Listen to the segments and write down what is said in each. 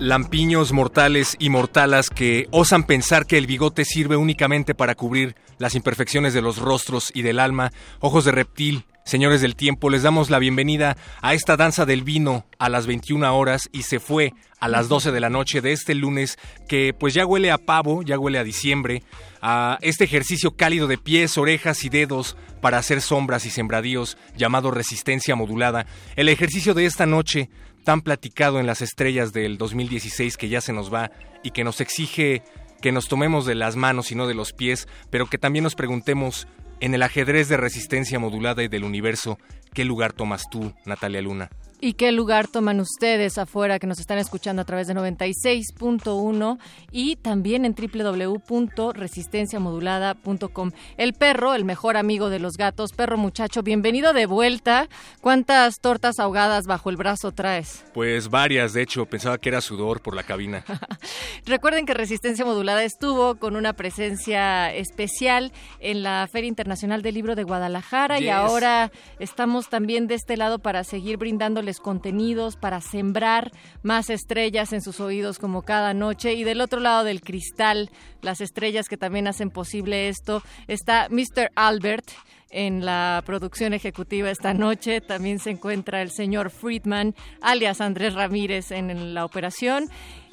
Lampiños mortales y mortalas que osan pensar que el bigote sirve únicamente para cubrir las imperfecciones de los rostros y del alma, ojos de reptil, señores del tiempo, les damos la bienvenida a esta danza del vino a las 21 horas y se fue a las 12 de la noche de este lunes que pues ya huele a pavo, ya huele a diciembre, a este ejercicio cálido de pies, orejas y dedos para hacer sombras y sembradíos llamado resistencia modulada. El ejercicio de esta noche tan platicado en las estrellas del 2016 que ya se nos va y que nos exige que nos tomemos de las manos y no de los pies, pero que también nos preguntemos en el ajedrez de resistencia modulada y del universo, ¿qué lugar tomas tú, Natalia Luna? ¿Y qué lugar toman ustedes afuera que nos están escuchando a través de 96.1 y también en www.resistenciamodulada.com? El perro, el mejor amigo de los gatos, perro muchacho, bienvenido de vuelta. ¿Cuántas tortas ahogadas bajo el brazo traes? Pues varias, de hecho, pensaba que era sudor por la cabina. Recuerden que Resistencia Modulada estuvo con una presencia especial en la Feria Internacional del Libro de Guadalajara y ahora estamos también de este lado para seguir brindándoles contenidos para sembrar más estrellas en sus oídos como cada noche. Y del otro lado del cristal, las estrellas que también hacen posible esto, está Mr. Albert en la producción ejecutiva esta noche. También se encuentra el señor Friedman, alias Andrés Ramírez, en la operación.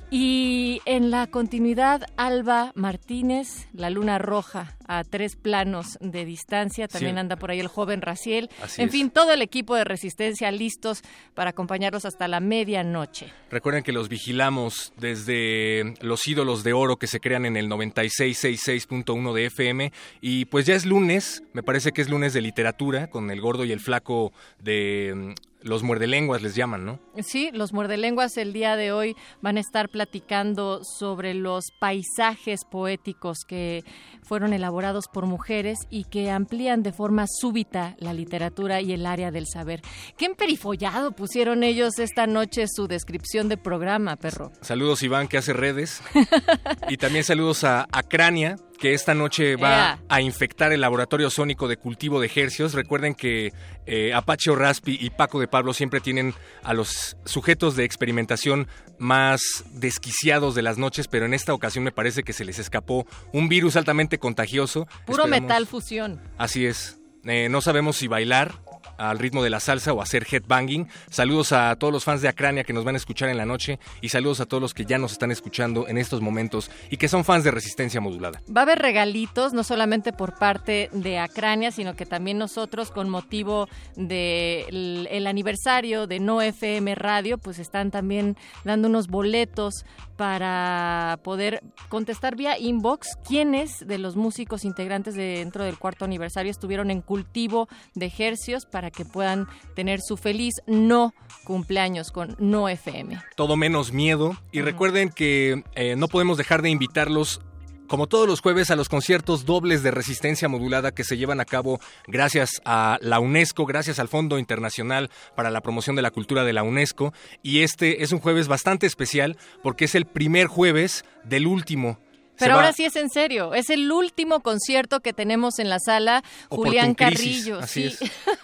Y en la continuidad, Alba Martínez, La Luna Roja, a tres planos de distancia. También anda por ahí el joven Raciel. en fin, todo el equipo de resistencia listos para acompañarlos hasta la medianoche. Recuerden que los vigilamos desde los ídolos de oro que se crean en el 9666.1 de FM. Y pues ya es lunes, me parece que es lunes de literatura, con el gordo y el flaco de los muerdelenguas les llaman, ¿no? Sí, los muerdelenguas el día de hoy van a estar platicando sobre los paisajes poéticos que fueron elaborados por mujeres y que amplían de forma súbita la literatura y el área del saber. Qué emperifollado pusieron ellos esta noche su descripción de programa, perro. Saludos Iván, que hace redes. y también saludos a, a Crania, que esta noche va a infectar el laboratorio sónico de cultivo de ejercios. Recuerden que eh, Apache Raspi y Paco de Pablo siempre tienen a los sujetos de experimentación más desquiciados de las noches, pero en esta ocasión me parece que se les escapó un virus altamente contagioso. Puro metal fusión. Así es. Eh, no sabemos si bailar al ritmo de la salsa o hacer headbanging. Saludos a todos los fans de Acrania que nos van a escuchar en la noche y saludos a todos los que ya nos están escuchando en estos momentos y que son fans de resistencia modulada. Va a haber regalitos, no solamente por parte de Acrania, sino que también nosotros con motivo del el aniversario de No FM Radio, pues están también dando unos boletos para poder contestar vía inbox quiénes de los músicos integrantes dentro del cuarto aniversario estuvieron en cultivo de ejercios para que puedan tener su feliz no cumpleaños con No FM. Todo menos miedo. Y recuerden que eh, no podemos dejar de invitarlos como todos los jueves, a los conciertos dobles de resistencia modulada que se llevan a cabo gracias a la UNESCO, gracias al Fondo Internacional para la Promoción de la Cultura de la UNESCO. Y este es un jueves bastante especial porque es el primer jueves del último pero ahora sí es en serio. Es el último concierto que tenemos en la sala Julián Carrillo. sí.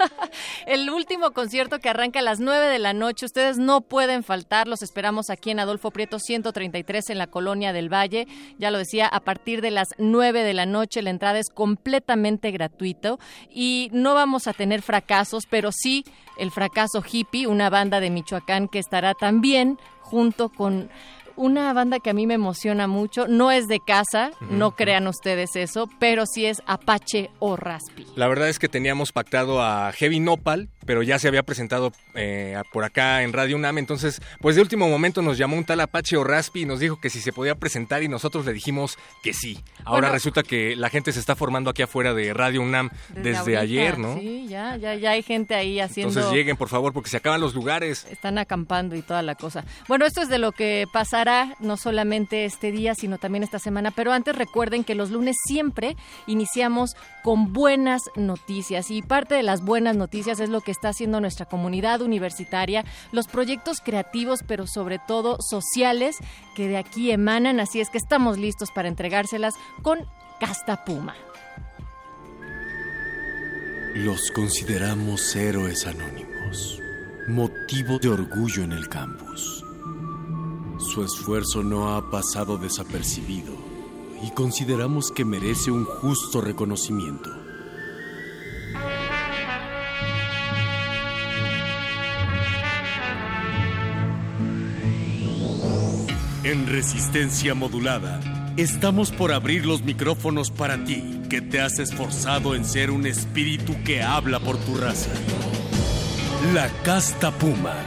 el último concierto que arranca a las 9 de la noche. Ustedes no pueden faltar. Los esperamos aquí en Adolfo Prieto 133 en la Colonia del Valle. Ya lo decía, a partir de las 9 de la noche la entrada es completamente gratuito y no vamos a tener fracasos, pero sí el fracaso hippie, una banda de Michoacán que estará también junto con una banda que a mí me emociona mucho. No es de casa, no crean ustedes eso, pero sí es Apache o Raspi. La verdad es que teníamos pactado a Heavy Nopal, pero ya se había presentado eh, por acá en Radio UNAM. Entonces, pues de último momento nos llamó un tal Apache o Raspi y nos dijo que si se podía presentar y nosotros le dijimos que sí. Ahora resulta que la gente se está formando aquí afuera de Radio UNAM desde, ayer, ¿no? Sí, ya, ya, ya hay gente ahí haciendo. Entonces lleguen, por favor, porque se acaban los lugares. Están acampando y toda la cosa. Bueno, esto es de lo que pasará no solamente este día, sino también esta semana. Pero antes recuerden que los lunes siempre iniciamos con buenas noticias y parte de las buenas noticias es lo que está haciendo nuestra comunidad universitaria, los proyectos creativos, pero sobre todo sociales que de aquí emanan. Así es que estamos listos para entregárselas con Casta Puma. Los consideramos héroes anónimos, motivo de orgullo en el campus. Su esfuerzo no ha pasado desapercibido y consideramos que merece un justo reconocimiento. En resistencia modulada, estamos por abrir los micrófonos para ti, que te has esforzado en ser un espíritu que habla por tu raza. La casta puma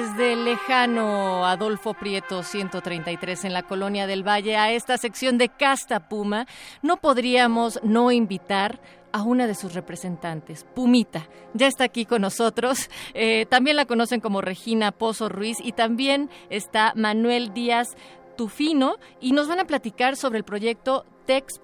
desde lejano Adolfo Prieto 133 en la colonia del Valle a esta sección de Casta Puma, no podríamos no invitar a una de sus representantes, Pumita. Ya está aquí con nosotros. Eh, también la conocen como Regina Pozo Ruiz y también está Manuel Díaz Tufino y nos van a platicar sobre el proyecto Tex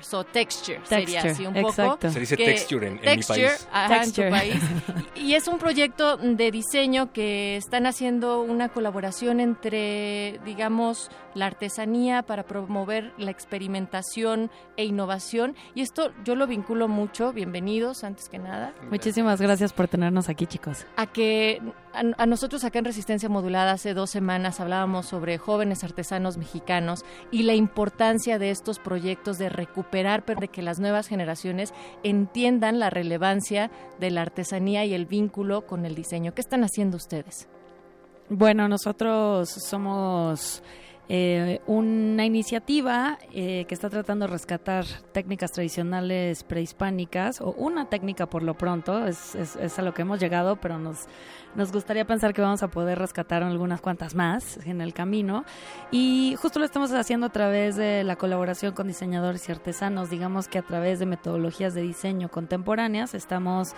so texture, sería así un poco. Se dice texture en, mi país. En tu país. y es un proyecto de diseño que están haciendo una colaboración entre, digamos, la artesanía para promover la experimentación e innovación. Y esto yo lo vinculo mucho, bienvenidos antes que nada. Muchísimas gracias por tenernos aquí, chicos. A que a, nosotros acá en Resistencia Modulada hace dos semanas hablábamos sobre jóvenes artesanos mexicanos y la importancia de estos proyectos de recuperar, pero de que las nuevas generaciones entiendan la relevancia de la artesanía y el vínculo con el diseño. ¿Qué están haciendo ustedes? Bueno, nosotros somos eh, una iniciativa eh, que está tratando de rescatar técnicas tradicionales prehispánicas, o una técnica por lo pronto, es, es, a lo que hemos llegado, pero nos, nos gustaría pensar que vamos a poder rescatar algunas cuantas más en el camino. Y justo lo estamos haciendo a través de la colaboración con diseñadores y artesanos, digamos que a través de metodologías de diseño contemporáneas estamos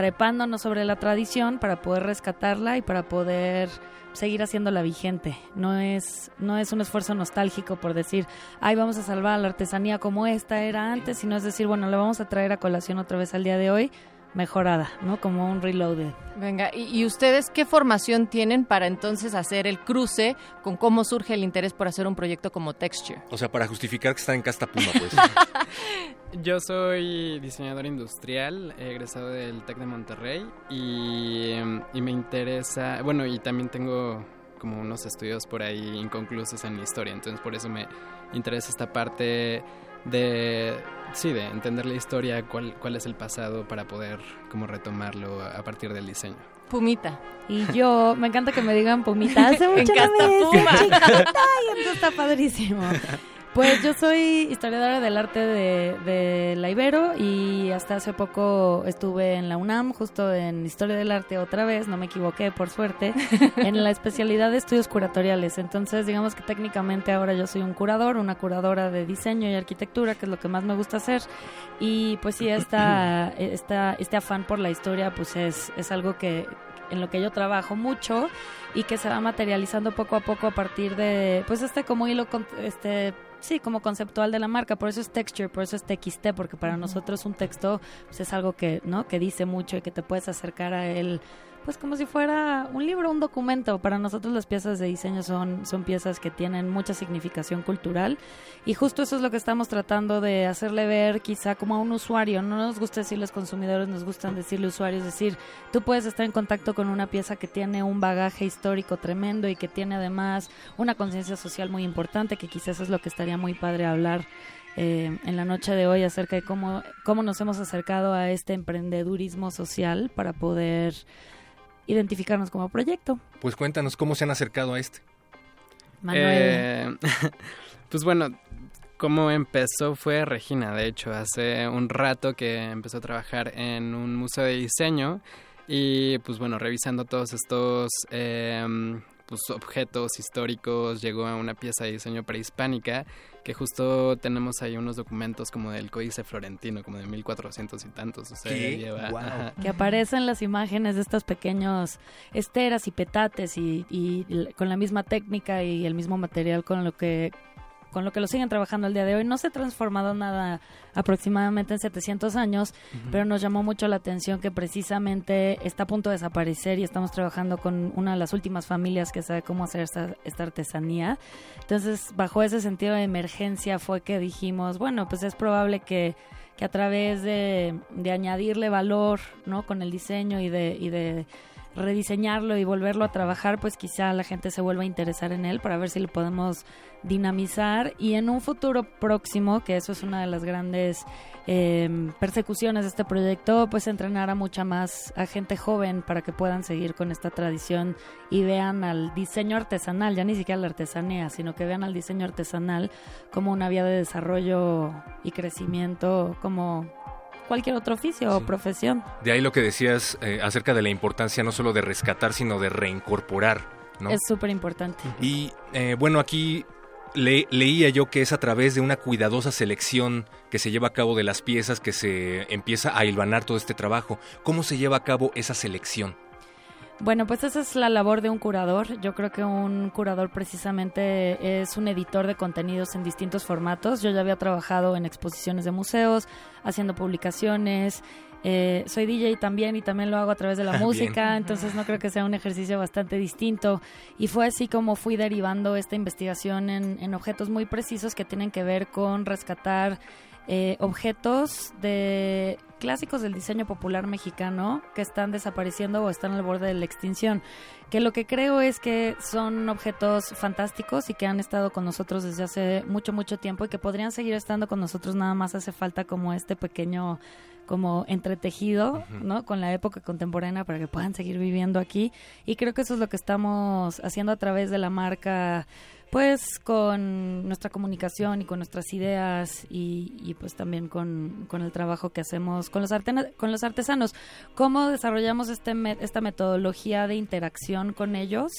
trepándonos sobre la tradición para poder rescatarla y para poder seguir haciéndola vigente. No es, no es un esfuerzo nostálgico por decir, ay, vamos a salvar la artesanía como esta era antes, sino es decir, bueno, la vamos a traer a colación otra vez al día de hoy mejorada, ¿no? Como un reloaded. Venga, ¿y, ustedes qué formación tienen para entonces hacer el cruce con cómo surge el interés por hacer un proyecto como Texture? O sea, para justificar que está en Casta Puma, pues. Yo soy diseñador industrial, egresado del TEC de Monterrey y, y me interesa, bueno, y también tengo como unos estudios por ahí inconclusos en mi historia, entonces por eso me interesa esta parte de sí, de entender la historia, cuál, cuál es el pasado para poder como retomarlo a partir del diseño. Pumita. Y yo, me encanta que me digan Pumita. Hace mucho Puma. y entonces está padrísimo. Pues yo soy historiadora del arte de, la Ibero y hasta hace poco estuve en la UNAM, justo en Historia del Arte otra vez, no me equivoqué por suerte, en la especialidad de estudios curatoriales. Entonces, digamos que técnicamente ahora yo soy un curador, una curadora de diseño y arquitectura, que es lo que más me gusta hacer. Y pues sí, esta, esta, este afán por la historia pues es, es algo que en lo que yo trabajo mucho y que se va materializando poco a poco a partir de pues este como hilo este sí, como conceptual de la marca, por eso es texture, por eso es TXT, porque para nosotros un texto pues, es algo que, ¿no? que dice mucho y que te puedes acercar a él pues como si fuera un libro, un documento. Para nosotros las piezas de diseño son, son piezas que tienen mucha significación cultural y justo eso es lo que estamos tratando de hacerle ver quizá como a un usuario. No nos gusta decirles consumidores, nos gustan decirle usuarios, es decir, tú puedes estar en contacto con una pieza que tiene un bagaje histórico tremendo y que tiene además una conciencia social muy importante, que quizás es lo que estaría muy padre hablar eh, en la noche de hoy acerca de cómo, cómo nos hemos acercado a este emprendedurismo social para poder identificarnos como proyecto. Pues cuéntanos cómo se han acercado a este. Manuel. Eh, pues bueno, cómo empezó fue Regina, de hecho, hace un rato que empezó a trabajar en un museo de diseño y pues bueno, revisando todos estos eh, pues, objetos históricos, llegó a una pieza de diseño prehispánica que justo tenemos ahí unos documentos como del Códice Florentino, como de 1400 y tantos. O sea, lleva, Que aparecen las imágenes de estos pequeños esteras y petates y, y con la misma técnica y el mismo material con lo que con lo que lo siguen trabajando el día de hoy. No se ha transformado nada aproximadamente en 700 años, pero nos llamó mucho la atención que precisamente está a punto de desaparecer y estamos trabajando con una de las últimas familias que sabe cómo hacer esta, esta artesanía. Entonces, bajo ese sentido de emergencia fue que dijimos, bueno, pues es probable que que a través de, de añadirle valor, ¿no? Con el diseño y de, y de rediseñarlo y volverlo a trabajar, pues quizá la gente se vuelva a interesar en él para ver si lo podemos dinamizar. Y en un futuro próximo, que eso es una de las grandes em, persecuciones de este proyecto, pues entrenar a mucha más a gente joven para que puedan seguir con esta tradición y vean al diseño artesanal, ya ni siquiera la artesanía, sino que vean al diseño artesanal como una vía de desarrollo y crecimiento, como cualquier otro oficio o profesión. De ahí lo que decías eh, acerca de la importancia no solo de rescatar, sino de reincorporar. ¿no? Es súper importante. Y eh, bueno, aquí leía yo que es a través de una cuidadosa selección que se lleva a cabo de las piezas que se empieza a hilvanar todo este trabajo. ¿Cómo se lleva a cabo esa selección? Bueno, pues esa es la labor de un curador. Yo creo que un curador precisamente es un editor de contenidos en distintos formatos. Yo ya había trabajado en exposiciones de museos, haciendo publicaciones. Eh, soy DJ también y también lo hago a través de la música, entonces no creo que sea un ejercicio bastante distinto. Y fue así como fui derivando esta investigación en, en objetos muy precisos que tienen que ver con rescatar eh, objetos de clásicos del diseño popular mexicano que están desapareciendo o están al borde de la extinción. Que lo que creo es que son objetos fantásticos y que han estado con nosotros desde hace mucho, mucho tiempo y que podrían seguir estando con nosotros. Nada más hace falta como este pequeño como entretejido, ¿no? Con la época contemporánea para que puedan seguir viviendo aquí. Y creo que eso es lo que estamos haciendo a través de la marca pues con nuestra comunicación y con nuestras ideas y, pues también con, el trabajo que hacemos con los, con los artesanos. ¿Cómo desarrollamos este esta metodología de interacción con ellos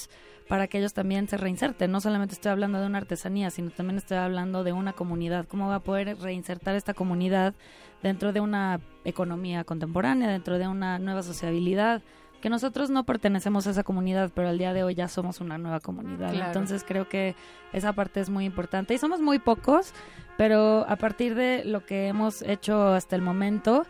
para que ellos también se reinserten? No solamente estoy hablando de una artesanía, sino también estoy hablando de una comunidad. ¿Cómo va a poder reinsertar esta comunidad dentro de una economía contemporánea, dentro de una nueva sociabilidad? Que nosotros no pertenecemos a esa comunidad, pero al día de hoy ya somos una nueva comunidad. Entonces creo que esa parte es muy importante. Y somos muy pocos, pero a partir de lo que hemos hecho hasta el momento,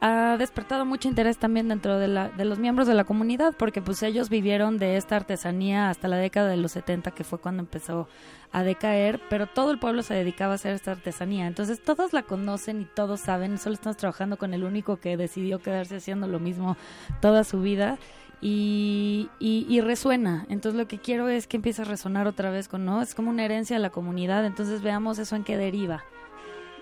ha despertado mucho interés también dentro de, la, de los miembros de la comunidad, porque pues ellos vivieron de esta artesanía hasta la década de los 70, que fue cuando empezó a decaer, pero todo el pueblo se dedicaba a hacer esta artesanía. Entonces todos la conocen y todos saben, solo estamos trabajando con el único que decidió quedarse haciendo lo mismo toda su vida. Y, y, resuena. Entonces lo que quiero es que empiece a resonar otra vez con, ¿no? Es como una herencia de la comunidad, entonces veamos eso en qué deriva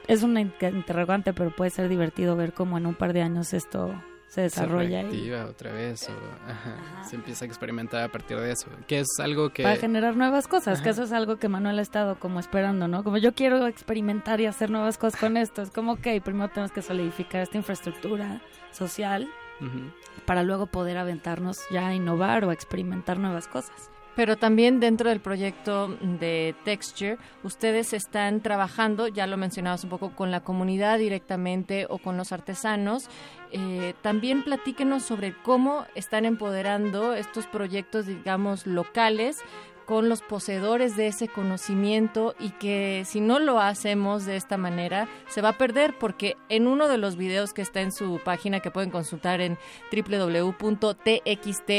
es una interrogante, pero puede ser divertido ver cómo en un par de años esto se desarrolla. Se y... otra vez, o se empieza a experimentar a partir de eso, que es algo que... Para generar nuevas cosas, que eso es algo que Manuel ha estado como esperando, ¿no? Como yo quiero experimentar y hacer nuevas cosas con esto, es como, ok, primero tenemos que solidificar esta infraestructura social para luego poder aventarnos ya a innovar o a experimentar nuevas cosas. Pero también dentro del proyecto de Texture, ustedes están trabajando, ya lo mencionabas un poco, con la comunidad directamente o con los artesanos. Eh, también platíquenos sobre cómo están empoderando estos proyectos, digamos, locales con los poseedores de ese conocimiento y que si no lo hacemos de esta manera se va a perder porque en uno de los videos que está en su página que pueden consultar en www.txt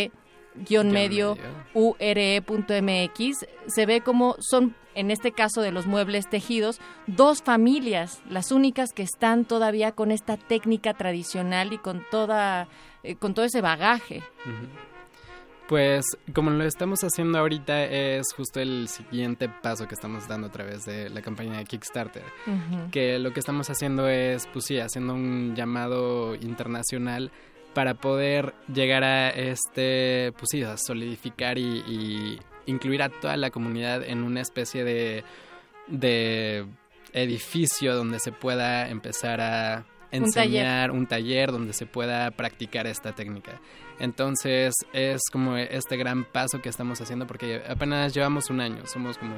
medio ure.mx se ve como son en este caso de los muebles tejidos dos familias las únicas que están todavía con esta técnica tradicional y con toda eh, con todo ese bagaje. Pues como lo estamos haciendo ahorita es justo el siguiente paso que estamos dando a través de la campaña de Kickstarter. Que lo que estamos haciendo es, pues sí, haciendo un llamado internacional para poder llegar a este, pues sí, a solidificar y, incluir a toda la comunidad en una especie de, de edificio donde se pueda empezar a enseñar un taller. donde se pueda practicar esta técnica. Entonces es como este gran paso que estamos haciendo porque apenas llevamos un año, somos como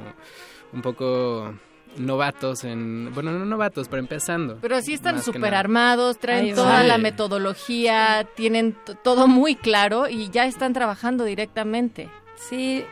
un poco novatos en, bueno, no novatos, pero empezando. Pero sí están súper armados, traen toda la metodología, tienen todo muy claro y ya están trabajando directamente. Sí,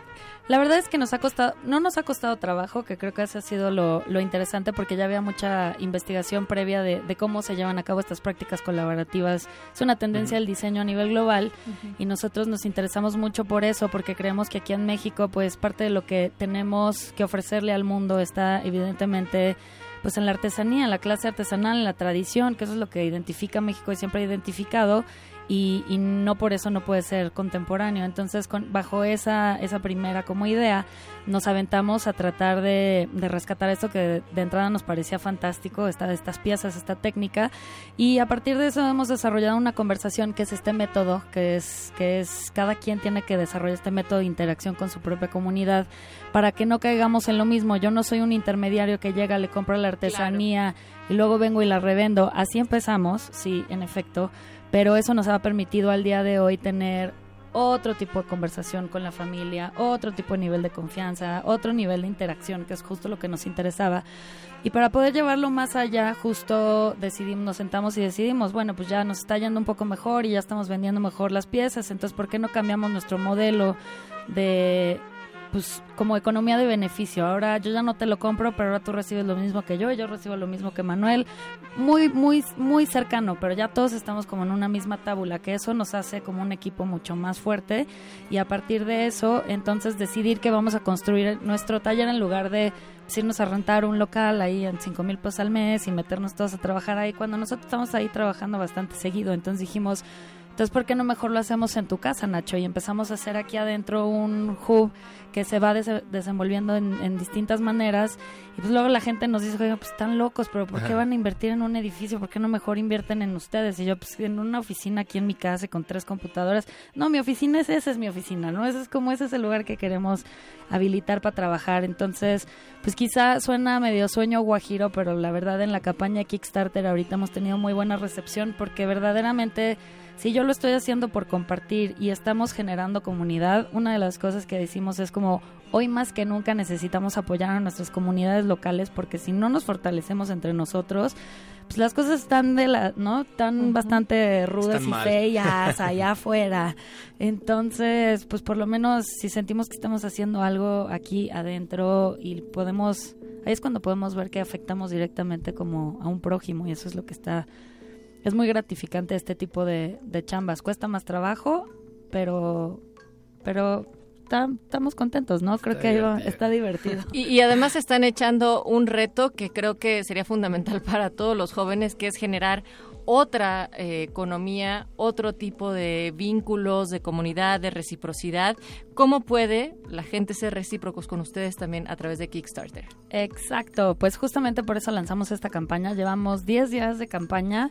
la verdad es que nos ha costado, no nos ha costado trabajo, que creo que ese ha sido lo, interesante porque ya había mucha investigación previa de, cómo se llevan a cabo estas prácticas colaborativas. Es una tendencia del diseño a nivel global y nosotros nos interesamos mucho por eso porque creemos que aquí en México pues parte de lo que tenemos que ofrecerle al mundo está evidentemente pues en la artesanía, en la clase artesanal, en la tradición, que eso es lo que identifica a México y siempre ha identificado y, no por eso no puede ser contemporáneo. Entonces, con, bajo esa, esa primera como idea, nos aventamos a tratar de, rescatar esto que de, entrada nos parecía fantástico, esta, estas piezas, esta técnica, y a partir de eso hemos desarrollado una conversación que es este método, que es, que es cada quien tiene que desarrollar este método de interacción con su propia comunidad para que no caigamos en lo mismo. Yo no soy un intermediario que llega, le compra la artesanía y luego vengo y la revendo. Así empezamos, sí, en efecto pero eso nos ha permitido al día de hoy tener otro tipo de conversación con la familia, otro tipo de nivel de confianza, otro nivel de interacción, que es justo lo que nos interesaba. Y para poder llevarlo más allá, justo decidimos, nos sentamos y decidimos, bueno, pues ya nos está yendo un poco mejor y ya estamos vendiendo mejor las piezas, entonces ¿por qué no cambiamos nuestro modelo de pues como economía de beneficio. Ahora yo ya no te lo compro, pero ahora tú recibes lo mismo que yo, y yo recibo lo mismo que Manuel. Muy, muy, muy cercano, pero ya todos estamos como en una misma tábula, que eso nos hace como un equipo mucho más fuerte. Y a partir de eso, entonces decidir que vamos a construir nuestro taller en lugar de pues, irnos a rentar un local ahí en 5 mil pesos al mes y meternos todos a trabajar ahí, cuando nosotros estamos ahí trabajando bastante seguido. Entonces dijimos, entonces, ¿por qué no mejor lo hacemos en tu casa, Nacho? Y empezamos a hacer aquí adentro un hub que se va desenvolviendo en, distintas maneras. Y pues luego la gente nos dice, oiga, pues están locos, pero ¿por qué van a invertir en un edificio? ¿Por qué no mejor invierten en ustedes? Y yo, pues en una oficina aquí en mi casa con tres computadoras. No, mi oficina es esa, es mi oficina, ¿no? Ese es como ese es el lugar que queremos habilitar para trabajar. Entonces, pues quizá suena medio sueño guajiro, pero la verdad en la campaña Kickstarter ahorita hemos tenido muy buena recepción porque verdaderamente si yo lo estoy haciendo por compartir y estamos generando comunidad, una de las cosas que decimos es como hoy más que nunca necesitamos apoyar a nuestras comunidades locales porque si no nos fortalecemos entre nosotros, pues las cosas están de la, ¿no? Están bastante rudas y feas allá afuera. Entonces, pues por lo menos si sentimos que estamos haciendo algo aquí adentro y podemos, ahí es cuando podemos ver que afectamos directamente como a un prójimo y eso es lo que está es muy gratificante este tipo de, chambas. Cuesta más trabajo, pero, pero estamos contentos, ¿no? Creo que está divertido. Y, además están echando un reto que creo que sería fundamental para todos los jóvenes, que es generar otra eh, economía, otro tipo de vínculos, de comunidad, de reciprocidad. ¿Cómo puede la gente ser recíprocos con ustedes también a través de Kickstarter? Exacto, pues justamente por eso lanzamos esta campaña. Llevamos 10 días de campaña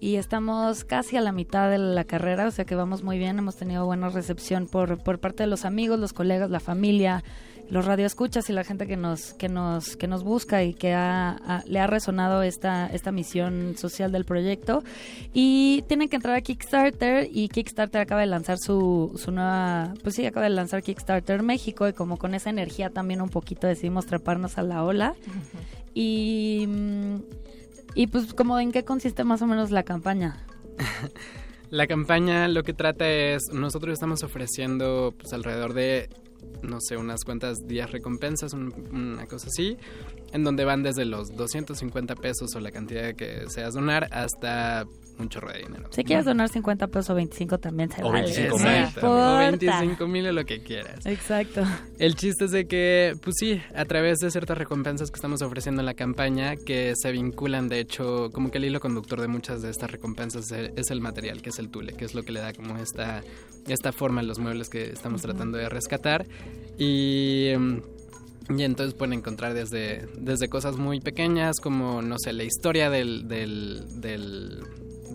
y estamos casi a la mitad de la carrera, o sea que vamos muy bien, hemos tenido buena recepción por, por parte de los amigos, los colegas, la familia, los radioescuchas y la gente que nos que nos que nos busca y que ha, le ha resonado esta esta misión social del proyecto. Y tienen que entrar a Kickstarter y Kickstarter acaba de lanzar su, su nueva pues sí acaba de lanzar Kickstarter México y como con esa energía también un poquito decidimos treparnos a la ola. Y mm, y pues, como en qué consiste más o menos la campaña? la campaña lo que trata es, nosotros estamos ofreciendo pues alrededor de no sé, unas cuantas días recompensas, una cosa así, en donde van desde los 250 pesos o la cantidad que seas donar hasta un chorro de dinero. Si quieres donar 50 pesos o 25 también se o vale. 25 no mil. O 25 mil o lo que quieras. Exacto. El chiste es de que, pues sí, a través de ciertas recompensas que estamos ofreciendo en la campaña, que se vinculan, de hecho, como que el hilo conductor de muchas de estas recompensas es el material, que es el tule, que es lo que le da como esta, esta forma a los muebles que estamos tratando de rescatar. Y... y entonces pueden encontrar desde, desde cosas muy pequeñas como, no sé, la historia del, del, del,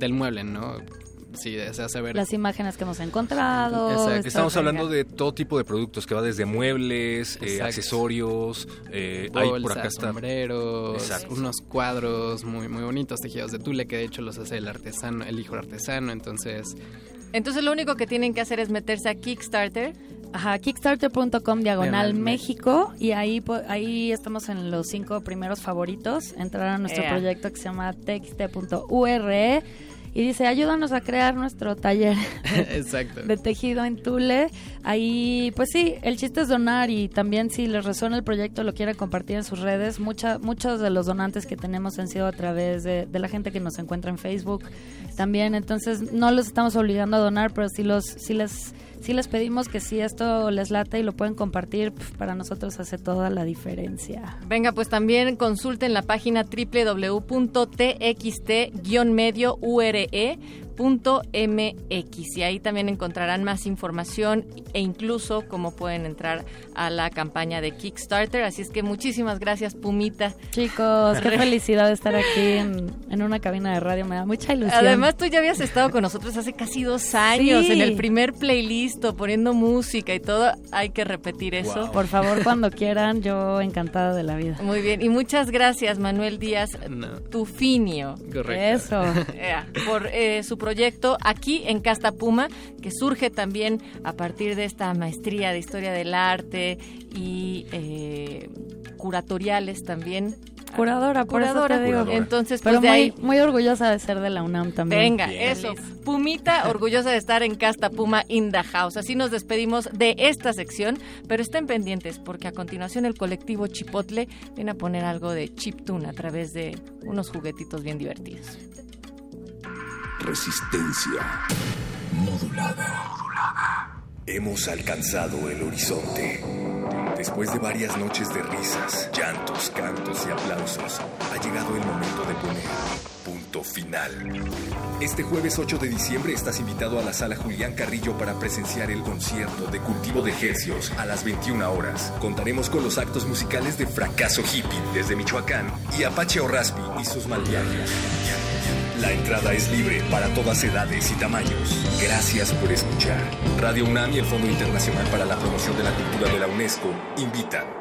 del mueble, ¿no? Si deseas saber... Las imágenes que hemos encontrado. Exacto. Estamos hablando de todo tipo de productos, que va desde muebles, eh, accesorios, eh, hay por acá está... sombreros, Exacto. unos cuadros muy muy bonitos tejidos de tule que de hecho los hace el artesano, el hijo artesano, entonces Entonces lo único que tienen que hacer es meterse a Kickstarter. Ajá, kickstarter.com diagonal Diagonal México y ahí ahí estamos en los cinco primeros favoritos. Entrar a nuestro proyecto que se llama texte.ure y dice, ayúdanos a crear nuestro taller exacto. de tejido en Tule. Ahí, pues sí, el chiste es donar y también si les resuena el proyecto lo quieren compartir en sus redes. Mucha, muchos de los donantes que tenemos han sido a través de, de la gente que nos encuentra en Facebook también. Entonces no los estamos obligando a donar, pero sí, los, sí, les, sí les pedimos que si esto les late y lo pueden compartir, pf, para nosotros hace toda la diferencia. Venga, pues también consulten la página www.txt-ure.mx y ahí también encontrarán más información e incluso cómo pueden entrar a la campaña de Kickstarter. Así es que muchísimas gracias, Pumita. Chicos, qué felicidad de estar aquí en, en una cabina de radio, me da mucha ilusión. Además, tú ya habías estado con nosotros hace casi dos años Sí. en el primer playlist, poniendo música y todo. Hay que repetir eso. Wow. Por favor, cuando quieran, yo encantada de la vida. Muy bien, y muchas gracias, Manuel Díaz No, Tufinio. correcto. Eso. Ea, por eh, su proyecto aquí en Casta Puma, que surge también a partir de esta maestría de historia del arte y eh, curatoriales también. Curadora, por eso Curadora, te digo. Entonces, pues Pero de muy, ahí. muy orgullosa de ser de la UNAM también. Venga, Bien. eso. Pumita, orgullosa de estar en Casta Puma in the House. Así nos despedimos de esta sección, pero estén pendientes porque a continuación el colectivo Chipotle viene a poner algo de chiptune a través de unos juguetitos bien divertidos. Resistencia modulada. Hemos alcanzado el horizonte. Después de varias noches de risas, llantos, cantos y aplausos, ha llegado el momento de poner punto final. Este jueves 8 de diciembre estás invitado a la sala Julián Carrillo para presenciar el concierto de cultivo de hercios a las 21 horas. Contaremos con los actos musicales de Fracaso Hippie desde Michoacán y Apache Orraspi y sus malviajes. La entrada es libre para todas edades y tamaños. Gracias por escuchar. Radio UNAM y el Fondo Internacional para la Promoción de la Cultura de la UNESCO invitan.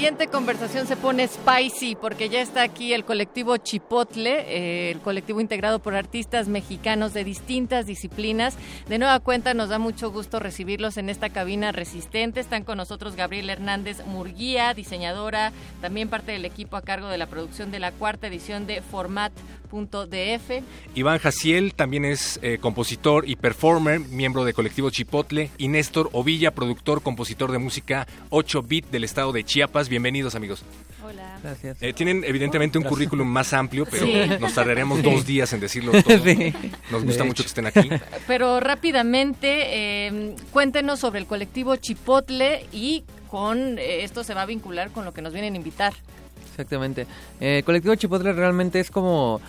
Siguiente conversación se pone spicy porque ya está aquí el colectivo Chipotle, eh, el colectivo integrado por artistas mexicanos de distintas disciplinas. De nueva cuenta nos da mucho gusto recibirlos en esta cabina resistente. Están con nosotros Gabriel Hernández Murguía, diseñadora, también parte del equipo a cargo de la producción de la cuarta edición de Format.df. Iván Jaciel también es eh, compositor y performer, miembro del colectivo Chipotle. Y Néstor Ovilla, productor, compositor de música 8-bit del estado de Chiapas. Bienvenidos, amigos. Hola. Gracias. Eh, tienen evidentemente un currículum más amplio, pero Sí. nos tardaremos dos días en decirlo todo. Sí. Nos gusta mucho que estén aquí. Pero rápidamente, eh, cuéntenos sobre el colectivo Chipotle y con eh, esto se va a vincular con lo que nos vienen a invitar. Exactamente. Eh, Colectivo Chipotle realmente es como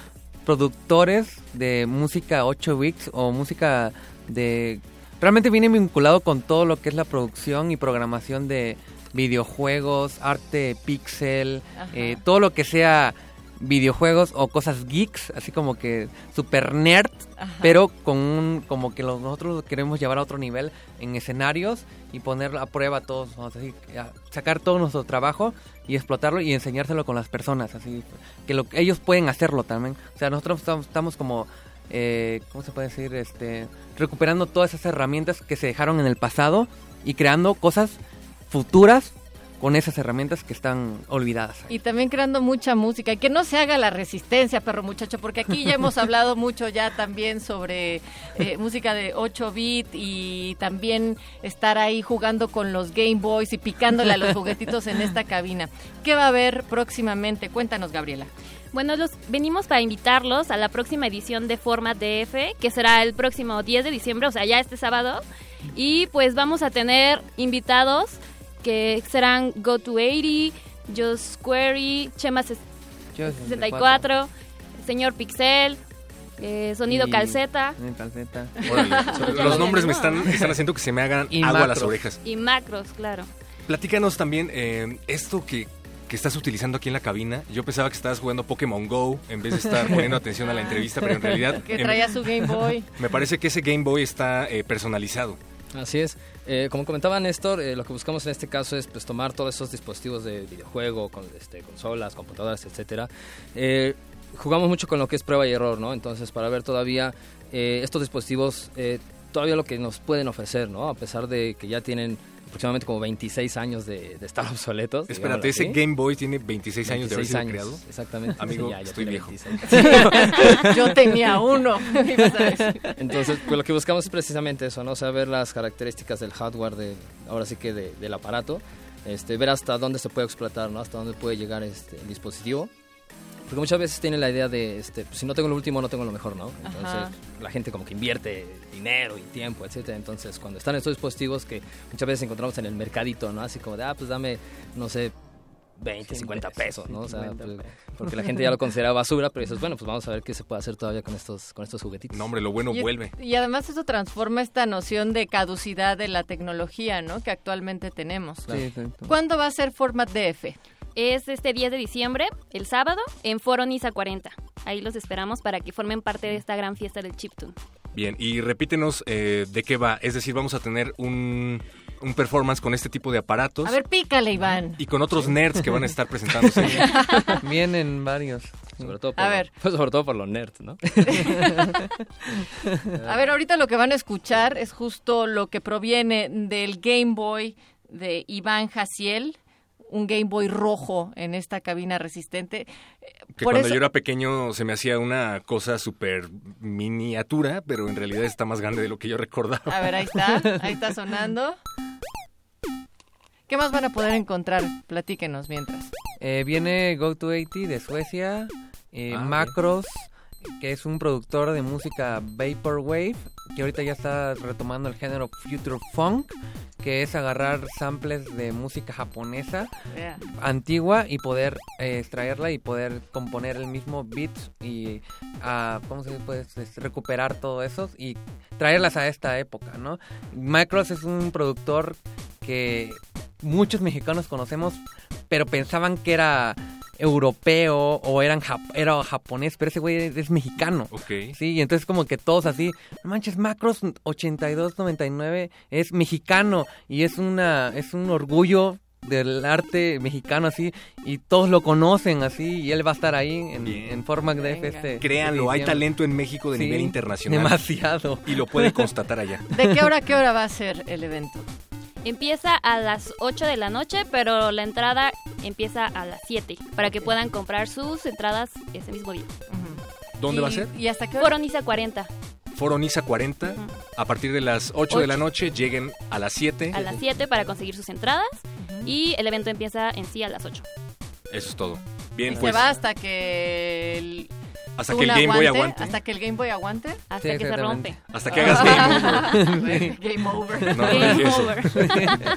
productores de música 8 bits o música de... Realmente viene vinculado con todo lo que es la producción y programación de videojuegos, arte pixel, eh, todo lo que sea videojuegos o cosas geeks, así como que super nerd, Ajá. pero con un, como que nosotros queremos llevar a otro nivel en escenarios y poner a prueba todos. Así, sacar todo nuestro trabajo y explotarlo y enseñárselo con las personas, así que lo, ellos pueden hacerlo también. O sea, nosotros estamos, estamos como, eh, ¿cómo se puede decir? Este, recuperando todas esas herramientas que se dejaron en el pasado y creando cosas futuras con esas herramientas que están olvidadas. Y también creando mucha música. Y que no se haga la resistencia, perro muchacho, porque aquí ya hemos hablado mucho ya también sobre eh, música de 8 bit y también estar ahí jugando con los Game Boys y picándole a los juguetitos en esta cabina. ¿Qué va a haber próximamente? Cuéntanos, Gabriela. Bueno, los venimos para invitarlos a la próxima edición de Format DF, que será el próximo 10 de diciembre, o sea, ya este sábado. Y pues vamos a tener invitados que serán Go280, Just Query, Chema ses- Yo 64, Señor Pixel, eh, Sonido Y- Calceta En calceta. Órale, los nombres me están, me están haciendo que se me hagan Y agua a las macros. orejas. y Macros, claro. Platícanos también eh, esto que, que estás utilizando aquí en la cabina. Yo pensaba que estabas jugando Pokémon Go en vez de estar poniendo atención a la entrevista, pero en realidad Que traía su Game Boy. me parece que ese Game Boy está eh, personalizado. Así es. Eh, como comentaba Néstor, eh, lo que buscamos en este caso es pues, tomar todos esos dispositivos de videojuego, con, este, consolas, computadoras, etcétera. Eh, jugamos mucho con lo que es prueba y error, ¿no? Entonces, para ver todavía estos dispositivos, todavía lo que nos pueden ofrecer, ¿no? A pesar de que ya tienen aproximadamente como 26 años de, de estar obsoletos. Espérate, ese. Game Boy tiene 26 años de haber 26 sido años, creado. Exactamente. Amigo, Sí, ya- estoy viejo. 26. Yo tenía uno. Entonces, pues lo que buscamos es precisamente eso, ¿no? Saber las características del hardware, de, ahora sí que de- del aparato, este, ver hasta dónde se puede explotar, ¿no? Hasta dónde puede llegar este, el dispositivo. Porque muchas veces tiene la idea de, este, pues, si no tengo lo último, no tengo lo mejor, ¿no? Entonces, Ajá. la gente como que invierte dinero y tiempo, etcétera. Entonces, cuando están estos dispositivos que muchas veces encontramos en el mercadito, ¿no? Así como de, ah, pues dame, no sé, 20, 50 pesos, ¿no? O sea, 50 pues, porque la gente ya lo considera basura, pero dices, bueno, pues vamos a ver qué se puede hacer todavía con estos, con estos juguetitos. No, hombre, lo bueno Y- vuelve. Y además eso transforma esta noción de caducidad de la tecnología, ¿no? Que actualmente tenemos. Sí, exacto. ¿Cuándo va a ser Format DF? Es este 10 de diciembre, el sábado, en Foro Nisa 40. Ahí los esperamos para que formen parte de esta gran fiesta del chiptune. Bien, y repítenos eh, de qué va. Es decir, vamos a tener un, un performance con este tipo de aparatos A ver, pícale, Iván. y con otros nerds que van a estar presentándose. Vienen varios. Sobre todo por, A lo- ver. pues, sobre todo por los nerds, ¿no? A ver, ahorita lo que van a escuchar es justo lo que proviene del Game Boy de Iván Jaciel, un Game Boy rojo en esta cabina resistente. Que Por cuando eso- yo era pequeño se me hacía una cosa súper miniatura, pero en realidad está más grande de lo que yo recordaba. A ver, ahí está, ahí está sonando. ¿Qué más van a poder encontrar? Platíquenos mientras. Eh, viene Go280 de Suecia, eh, Ah. Macros, que es un productor de música Vaporwave, que ahorita ya está retomando el género Future Funk, que es agarrar samples de música japonesa antigua y poder eh, extraerla y poder componer el mismo beat y ah, ¿cómo se puede recuperar todo eso y traerlas a esta época, ¿no? Macros es un productor que muchos mexicanos conocemos, pero pensaban que era europeo o eran jap- era japonés, pero ese güey es, es mexicano. Ok. Sí, y entonces como que todos así, no manches, Macros 8299 es mexicano y es una es un orgullo del arte mexicano así y todos lo conocen así y él va a estar ahí en, en forma de este Créanlo, hay talento en México de Sí, nivel internacional. demasiado. Y lo puede constatar allá. ¿De qué hora a qué hora va a ser el evento? Empieza a las 8 de la noche, pero la entrada empieza a las 7 para que puedan comprar sus entradas ese mismo día. ¿Dónde va a ser? ¿Y hasta qué hora? Foro Niza 40. Foro Niza 40. A partir de las 8 de la noche lleguen a las 7. A las 7 para conseguir sus entradas y el evento empieza en sí a las 8. Eso es todo. Bien, Y pues se va hasta que el hasta que el Game Boy aguante. Hasta que el Game Boy aguante. Hasta Sí, que se rompe. Hasta que hagas Game Over. Game over. No, Game over.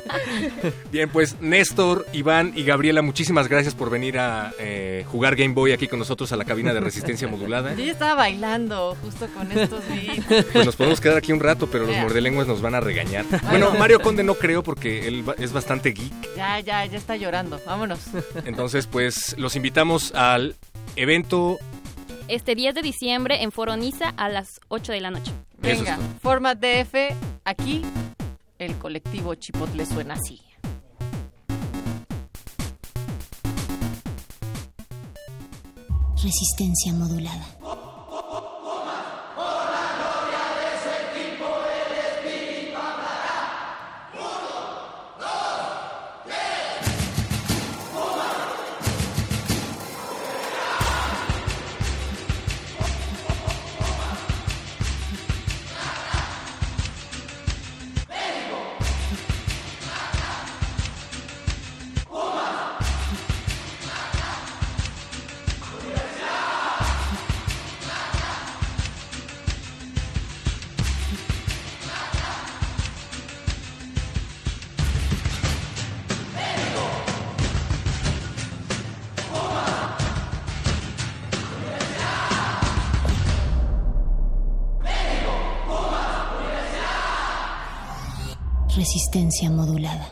Bien, pues Néstor, Iván y Gabriela, muchísimas gracias por venir a eh, jugar Game Boy aquí con nosotros a la cabina de resistencia modulada. Yo ya estaba bailando justo con estos beats. Pues nos podemos quedar aquí un rato, pero los mordelenguas nos van a regañar. Bueno, Mario Conde no creo porque él es bastante geek. Ya, ya, ya está llorando. Vámonos. Entonces, pues los invitamos al evento. Este 10 de diciembre en Foro Niza a las 8 de la noche. Venga. Format DF, aquí el colectivo Chipotle suena así. Resistencia modulada. Resistencia modulada.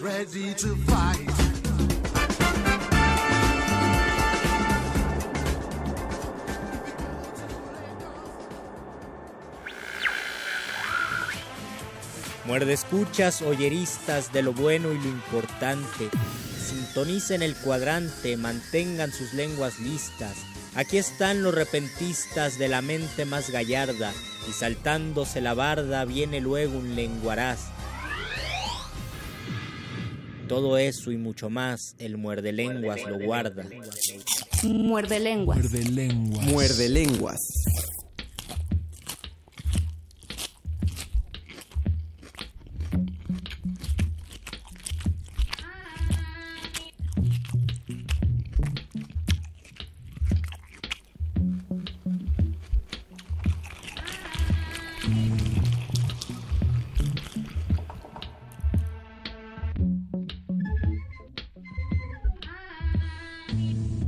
Ready to fight. Muerde escuchas, oyeristas de lo bueno y lo importante. Sintonicen el cuadrante, mantengan sus lenguas listas. Aquí están los repentistas de la mente más gallarda, y saltándose la barda viene luego un lenguaraz. Todo eso y mucho más, el muerde lenguas lo guarda. Muerde lenguas. Muerde lenguas. Muerde lenguas.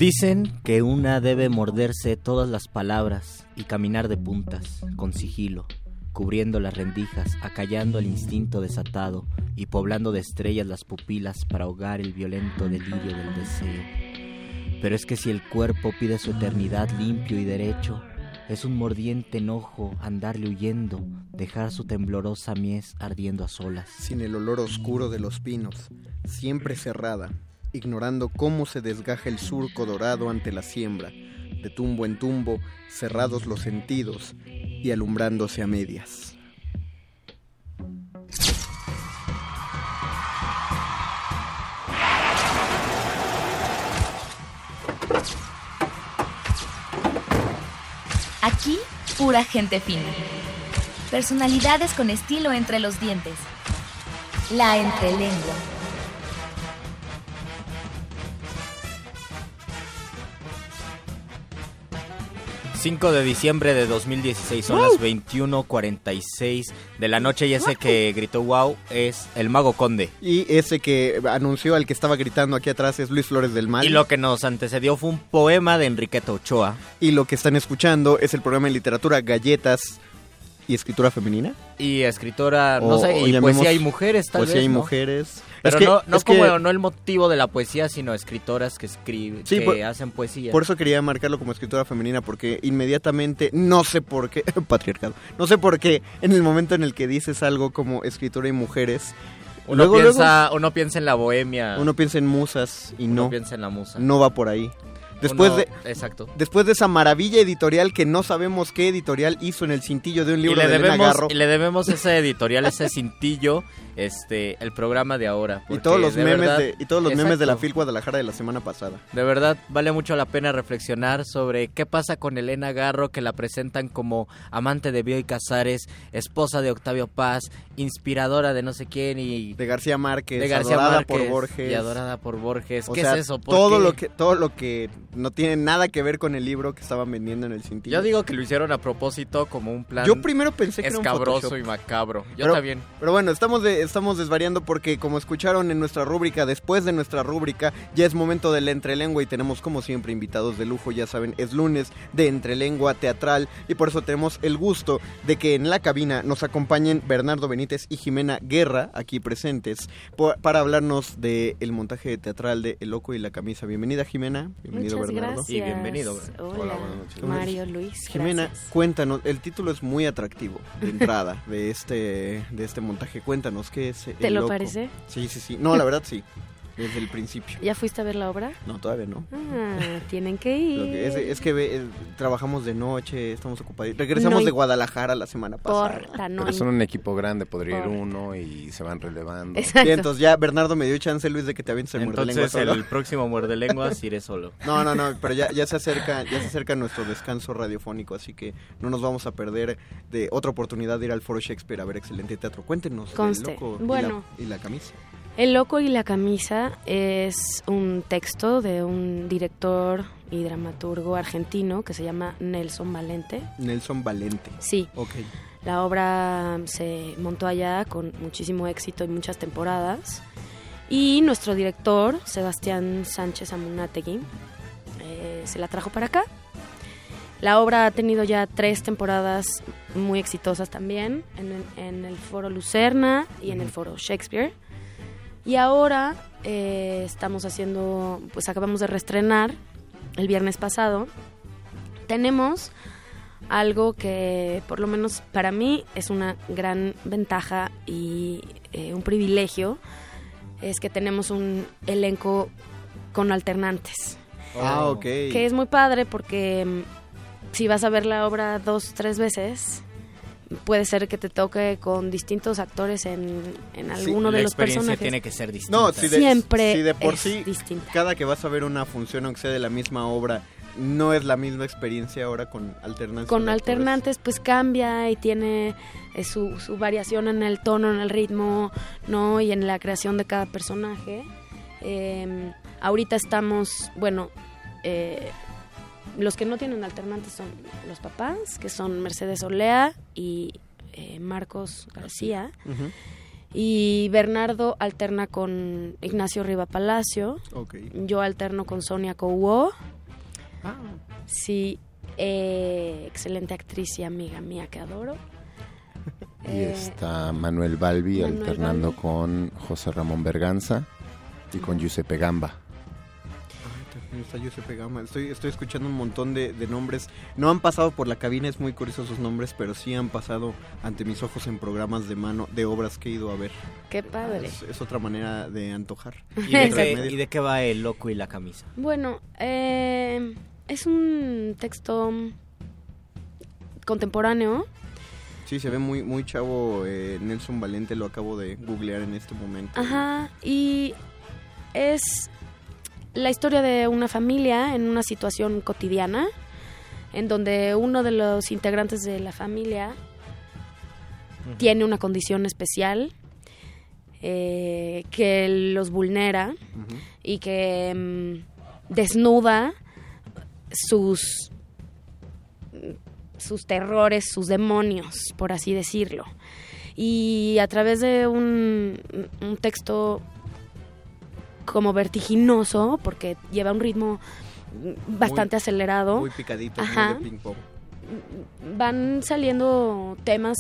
Dicen que una debe morderse todas las palabras y caminar de puntas, con sigilo, cubriendo las rendijas, acallando el instinto desatado y poblando de estrellas las pupilas para ahogar el violento delirio del deseo. Pero es que si el cuerpo pide su eternidad limpio y derecho, es un mordiente enojo andarle huyendo, dejar su temblorosa mies ardiendo a solas. Sin el olor oscuro de los pinos, siempre cerrada, ignorando cómo se desgaja el surco dorado ante la siembra, de tumbo en tumbo, cerrados los sentidos y alumbrándose a medias. Aquí, pura gente fina. Personalidades con estilo entre los dientes. La entrelengua. 5 de diciembre de 2016, son las 21.46 de la noche y ese que gritó wow es el Mago Conde. Y ese que anunció al que estaba gritando aquí atrás es Luis Flores del Mal. Y lo que nos antecedió fue un poema de Enriqueta Ochoa. Y lo que están escuchando es el programa de literatura Galletas y escritura femenina. Y escritora, no O- sé, o y llamemos poesía y mujeres, tal poesía vez, y ¿no? mujeres. Pero Es que- no, no es que- como no el motivo de la poesía, sino escritoras que escriben, Sí, que por- hacen poesía. Por eso quería marcarlo como escritora femenina, porque inmediatamente, no sé por qué, patriarcado, no sé por qué, en el momento en el que dices algo como escritora y mujeres, uno, luego, piensa, uno piensa en la bohemia. uno piensa en musas y Uno no, piensa en la musa. no va por ahí. Después de, Exacto. después de esa maravilla editorial que no sabemos qué editorial hizo en el cintillo de un Y libro le, de Elena debemos, Garro. y le debemos ese editorial, ese cintillo, este, el programa de ahora. Y todos los de memes verdad- de, y todos los memes de la. FIL Guadalajara de la semana pasada. De verdad, vale mucho la pena reflexionar sobre qué pasa con Elena Garro, que la presentan como amante de Bioy Casares, esposa de Octavio Paz, inspiradora de no sé quién y... De García Márquez, de García adorada Márquez por Borges. y adorada por Borges. O ¿Qué sea, es eso? ¿Por todo qué? lo que todo lo que no tiene nada que ver con el libro que estaban vendiendo en el cintillo. Yo digo que lo hicieron a propósito como un plan Yo primero pensé que era un escabroso y macabro. Yo pero, también. Pero bueno, estamos, de- estamos desvariando porque como escucharon en nuestra rúbrica, después de nuestra rúbrica, ya es momento de la entrelengua y tenemos como siempre invitados de lujo, ya saben, es lunes de entrelengua teatral y por eso tenemos el gusto de que en la cabina nos acompañen Bernardo Benítez y Jimena Guerra, aquí presentes, po- para hablarnos del el montaje teatral de El Loco y la Camisa. Bienvenida Jimena, bienvenido Bernardo. gracias. Y bienvenido. Hola, buenas noches. Mario, Luis, Jimena, gracias. cuéntanos, el título es muy atractivo de entrada de este de este montaje. Cuéntanos qué es. ¿Te El lo Loco? parece? Sí, sí, sí. No, la verdad sí. Desde el principio. ¿Ya fuiste a ver la obra? No, todavía no. Ah, tienen que ir. Lo que es, es que ve- eh, trabajamos de noche, estamos ocupados. Regresamos No de Guadalajara la semana pasada. No Pero son un equipo grande, podría ir uno y se van relevando. Y entonces ya Bernardo me dio chance, Luis, de que te avientes el muerde lengua Entonces el próximo muerde lenguas iré solo. No, no, no, pero ya, ya se acerca, ya se acerca nuestro descanso radiofónico, así que no nos vamos a perder de otra oportunidad de ir al Foro Shakespeare a ver excelente teatro. Cuéntenos, Conste. loco y Bueno. la- y la camisa. El loco y la camisa es un texto de un director y dramaturgo argentino que se llama Nelson Valente. Nelson Valente. Sí. Ok. La obra se montó allá con muchísimo éxito y muchas temporadas. Y nuestro director, Sebastián Sánchez Amunategui, eh, se la trajo para acá. La obra ha tenido ya tres temporadas muy exitosas también, en en el Foro Lucerna y en el Foro Shakespeare. Y ahora eh, estamos haciendo, pues acabamos de reestrenar el viernes pasado. Tenemos algo que por lo menos para mí es una gran ventaja y eh, un privilegio, es que tenemos un elenco con alternantes. Ah, ok. Que es muy padre porque mm, si vas a ver la obra dos, tres veces, puede ser que te toque con distintos actores en, en alguno de los experiencia personajes. tiene que ser distinta. No, si de, Siempre si de por es sí, distinta. cada que vas a ver una función, aunque sea de la misma obra, no es la misma experiencia ahora con alternancias. con actores. alternantes pues cambia y tiene eh, su, su variación en el tono, en el ritmo, ¿no? Y en la creación de cada personaje. Eh, ahorita estamos, bueno, eh, los que no tienen alternantes son los papás, que son Mercedes Olea y eh, Marcos García. Y Bernardo alterna con Ignacio Riva Palacio. Yo alterno con Sonia Couo. Ah. Sí, eh, excelente actriz y amiga mía que adoro. Y Eh, está Manuel Balbi Manuel alternando con José Ramón Berganza y con Giuseppe Gamba. Estoy, estoy escuchando un montón de, de nombres. No han pasado por la cabina, es muy curioso sus nombres, pero sí han pasado ante mis ojos en programas de mano, de obras que he ido a ver. Qué padre. Es, es otra manera de antojar. ¿Y de, Entre qué, medio. y de qué va el loco y la camisa? Bueno, eh, es un texto contemporáneo. Sí, se ve muy, muy chavo eh, Nelson Valente, lo acabo de googlear en este momento. Ajá, y es la historia de una familia en una situación cotidiana, en donde uno de los integrantes de la familia tiene una condición especial eh, que los vulnera y que mm, desnuda sus sus terrores, sus demonios, por así decirlo. Y a través de un, un texto como vertiginoso, porque lleva un ritmo bastante Muy- acelerado. Muy picadito, Ajá. muy de ping pong. van saliendo temas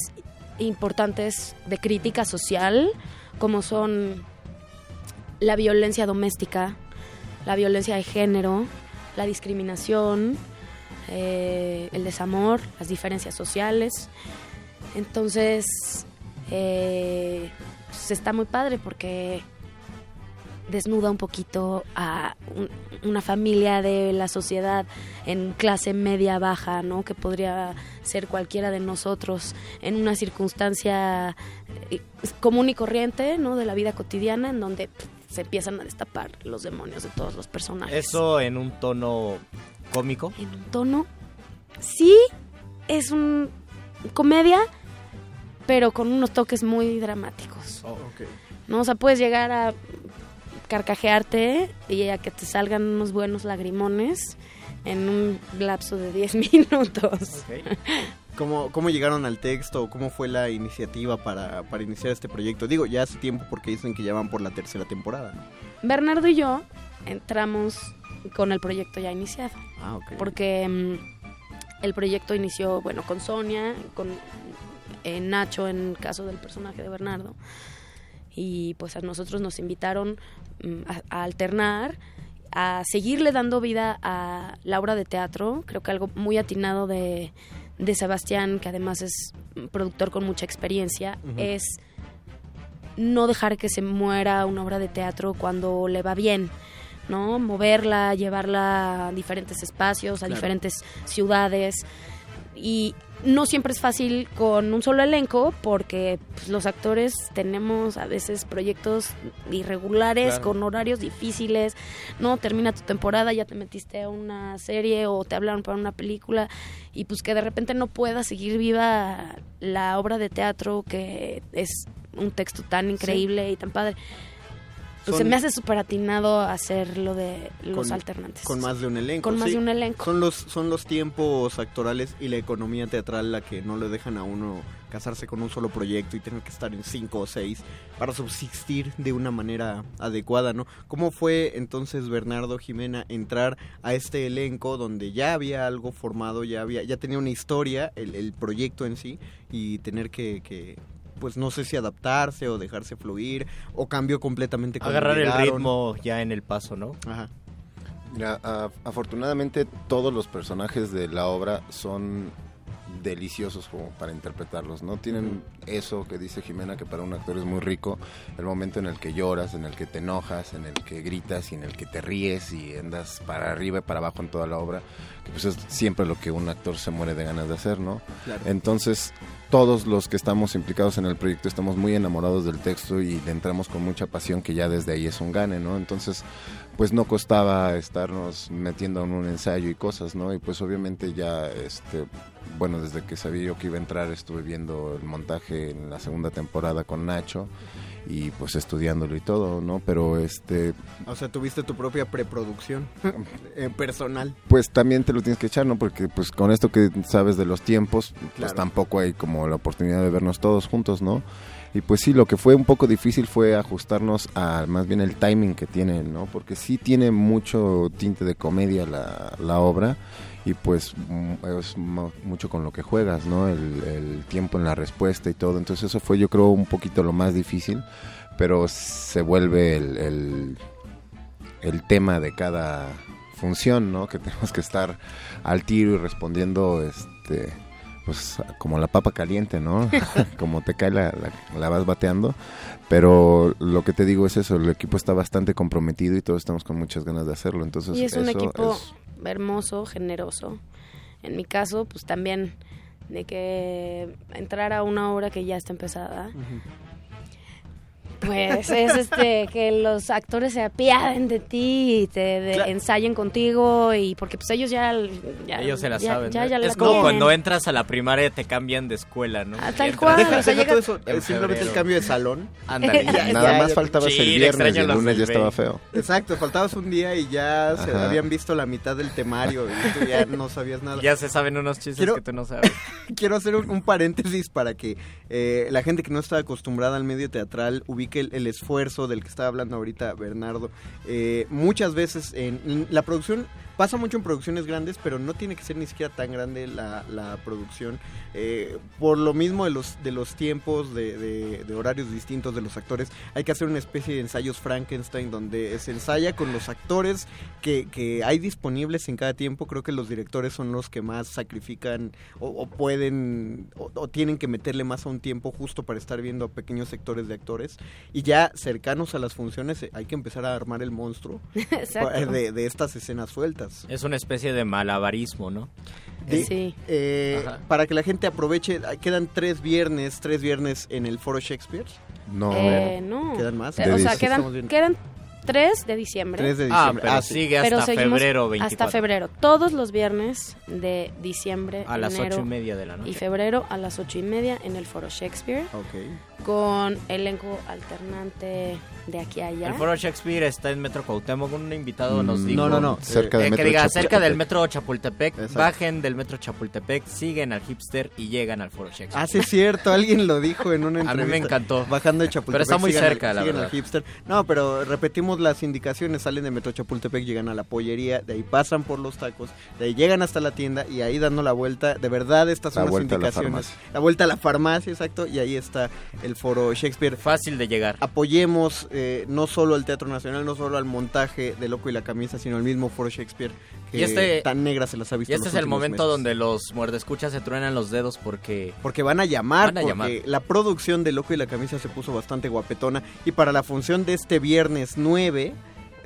importantes de crítica social, como son la violencia doméstica, la violencia de género, la discriminación, eh, el desamor, las diferencias sociales. Entonces, eh, pues está muy padre porque desnuda un poquito a un- una familia de la sociedad en clase media baja, ¿no? Que podría ser cualquiera de nosotros en una circunstancia eh, común y corriente, ¿no? De la vida cotidiana en donde pff, se empiezan a destapar los demonios de todos los personajes. Eso en un tono cómico. En un tono, sí, es un comedia, pero con unos toques muy dramáticos. ¿no? O sea, puedes llegar a carcajearte y a que te salgan unos buenos lagrimones en un lapso de 10 minutos. ¿Cómo, ¿Cómo llegaron al texto? ¿Cómo fue la iniciativa para, para iniciar este proyecto? Digo, ya hace tiempo porque dicen que ya van por la tercera temporada. Bernardo y yo entramos con el proyecto ya iniciado. Ah, ok. Porque mm, el proyecto inició, bueno, con Sonia, con eh, Nacho en el caso del personaje de Bernardo. Y pues a nosotros nos invitaron mm, a, a alternar, a seguirle dando vida a la obra de teatro. Creo que algo muy atinado de, de Sebastián, que además es un productor con mucha experiencia, es no dejar que se muera una obra de teatro cuando le va bien, ¿no? Moverla, llevarla a diferentes espacios, a Claro. diferentes ciudades. Y no siempre es fácil con un solo elenco porque pues, los actores tenemos a veces proyectos irregulares Claro. con horarios difíciles, ¿no? Termina tu temporada, ya te metiste a una serie o te hablaron para una película y pues que de repente no pueda seguir viva la obra de teatro que es un texto tan increíble y tan padre. Se me hace súper atinado hacer lo de los Con- alternantes. Con más de un elenco. Con más de un elenco. Son los, son los tiempos actorales y la economía teatral la que no le dejan a uno casarse con un solo proyecto y tener que estar en cinco o seis para subsistir de una manera adecuada, ¿no? ¿Cómo fue entonces Bernardo Jimena entrar a este elenco donde ya había algo formado, ya había, ya tenía una historia, el, el proyecto en sí, y tener que, que, pues no sé si adaptarse o dejarse fluir, o cambió completamente como Agarrar el ritmo ya en el paso, ¿no? Ajá. Mira, a- afortunadamente todos los personajes de la obra son deliciosos como para interpretarlos, ¿no? Tienen eso que dice Jimena que para un actor es muy rico, el momento en el que lloras, en el que te enojas, en el que gritas y en el que te ríes y andas para arriba y para abajo en toda la obra, que pues es siempre lo que un actor se muere de ganas de hacer, ¿no? Claro. Entonces, todos los que estamos implicados en el proyecto estamos muy enamorados del texto y le entramos con mucha pasión que ya desde ahí es un gane, ¿no? Entonces, pues no costaba estarnos metiendo en un ensayo y cosas, ¿no? Y pues obviamente ya, este, bueno, desde que sabía yo que iba a entrar estuve viendo el montaje en la segunda temporada con Nacho y pues estudiándolo y todo, ¿no? Pero este, O sea, tuviste tu propia preproducción eh, personal. pues también te lo tienes que echar, ¿no? Porque pues con esto que sabes de los tiempos, pues Claro. tampoco hay como la oportunidad de vernos todos juntos, ¿no? Y pues sí, lo que fue un poco difícil fue ajustarnos a más bien el timing que tiene, ¿no? Porque sí tiene mucho tinte de comedia la, la obra y pues mm, es mu- mucho con lo que juegas, ¿no? El, el tiempo en la respuesta y todo. Entonces eso fue yo creo un poquito lo más difícil, pero se vuelve el, el, el tema de cada función, ¿no? Que tenemos que estar al tiro y respondiendo, este, pues como la papa caliente, ¿no? como te cae la, la, la vas bateando. Pero lo que te digo es eso, el equipo está bastante comprometido y todos estamos con muchas ganas de hacerlo. Entonces y es un eso equipo es- hermoso, generoso. En mi caso, pues también de que entrar a una obra que ya está empezada, pues es este que los actores se apiaden de ti y te de- Claro. ensayen contigo y porque pues ellos ya, ya Ellos se la ya- saben. ya- ¿no? ya la es como tienen. cuando entras a la primaria te cambian de escuela, ¿no? Ah, tal cual, a- o sea, Deja todo eso, eh, simplemente el cambio de salón. Ándale. Ya- Nada ya- más faltabas Sí, el viernes y el lunes ya estaba feo. Exacto, faltabas un día y ya se Ajá. habían visto la mitad del temario y tú ya no sabías nada. Ya se saben unos chistes Quiero- que tú no sabes. Quiero hacer un, un paréntesis para que eh, la gente que no está acostumbrada al medio teatral ubique el, el esfuerzo del que estaba hablando ahorita Bernardo. Eh, muchas veces en la producción pasa mucho en producciones grandes, pero no tiene que ser ni siquiera tan grande la, la producción. Eh, por lo mismo de los, de los tiempos, de, de- de horarios distintos de los actores, hay que hacer una especie de ensayos Frankenstein donde se ensaya con los actores que, que hay disponibles en cada tiempo. Creo que los directores son los que más sacrifican o, o pueden o, o tienen que meterle más a un tiempo justo para estar viendo a pequeños sectores de actores. Y ya cercanos a las funciones eh, hay que empezar a armar el monstruo de, de estas escenas sueltas. Es una especie de malabarismo, ¿no? De- Sí. eh, para que la gente aproveche, ah, quedan tres viernes, tres viernes en el Foro Shakespeare. No, Eh, no. ¿Quedan más? Eh, O sea, quedan, quedan 3 de diciembre. 3 de Ah, diciembre. pero Ah, sí. sigue hasta Pero febrero 24. Hasta febrero. Todos los viernes de diciembre, A las enero ocho y media de la noche. y febrero a las ocho y media en el Foro Shakespeare. Ok. Con elenco alternante de aquí a allá. El Foro Shakespeare está en Metro Cuauhtémoc. Un invitado nos Mm, dijo... no, no, no. Cerca del Metro Que diga, cerca del Metro Chapultepec. Exacto. Bajen del Metro Chapultepec, siguen al hipster y llegan al Foro Shakespeare. Ah, sí es cierto, alguien lo dijo en una A mí entrevista. me encantó. Bajando de Chapultepec. Pero está muy sigan al- cerca, la siguen verdad. al hipster. No, pero repetimos las indicaciones, salen de Metro Chapultepec, llegan a la pollería, de ahí pasan por los tacos, de ahí llegan hasta la tienda y ahí dando la vuelta, de verdad estas La son las vuelta a la indicaciones. farmacia. La vuelta a la farmacia, exacto, y ahí está el foro Shakespeare. Fácil de llegar. Apoyemos eh, no solo al Teatro Nacional, no solo al montaje de Loco y la Camisa, sino al mismo foro Shakespeare, que Y este- tan negra se las ha visto Y este los es el momento meses. donde los muerdescuchas se truenan los dedos porque... Porque van a llamar, Van a porque llamar. la producción de Loco y la Camisa se puso bastante guapetona. Y para la función de este viernes 9,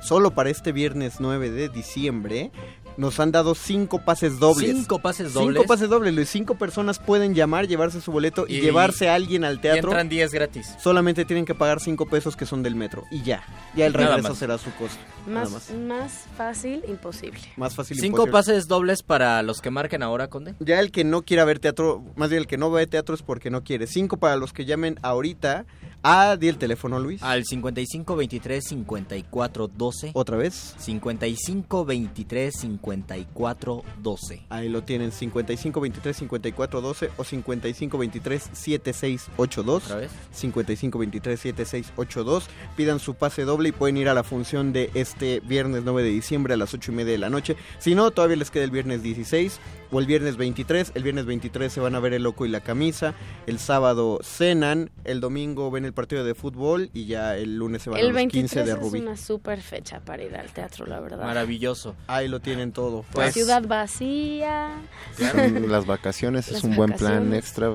solo para este viernes 9 de diciembre, nos han dado cinco pases dobles. Cinco pases dobles. Cinco pases dobles. Las cinco personas pueden llamar, llevarse su boleto y, Y- llevarse a alguien al Y teatro. entran 10 gratis. Solamente tienen que pagar cinco pesos que son del metro. Y ya. Ya el regreso será su costo. Más, más. más fácil, imposible. Más fácil. Cinco imposible. pases dobles para los que marquen ahora, Conde. Ya el que no quiera ver teatro, más bien el que no ve teatro es porque no quiere. Cinco para los que llamen ahorita. Ah, di el teléfono, Luis. Al 55 23 54 12. Otra vez. 55 23 54 12. Ahí lo tienen, 55 23 54 12 o 55 23 76 82. Otra vez. 55 23 76 82. Pidan su pase doble y pueden ir a la función de este viernes 9 de diciembre a las 8 y media de la noche. Si no, todavía les queda el viernes 16 o el viernes 23. El viernes 23 se van a ver El Loco y la Camisa. El sábado cenan. El domingo ven el partido de fútbol y ya el lunes se van a El los 15 23 de es Rubí. una super fecha para ir al teatro, la verdad. Maravilloso. Ahí lo tienen todo. La Pues- ciudad vacía. Son Las vacaciones Las es un buen plan vacaciones. extra.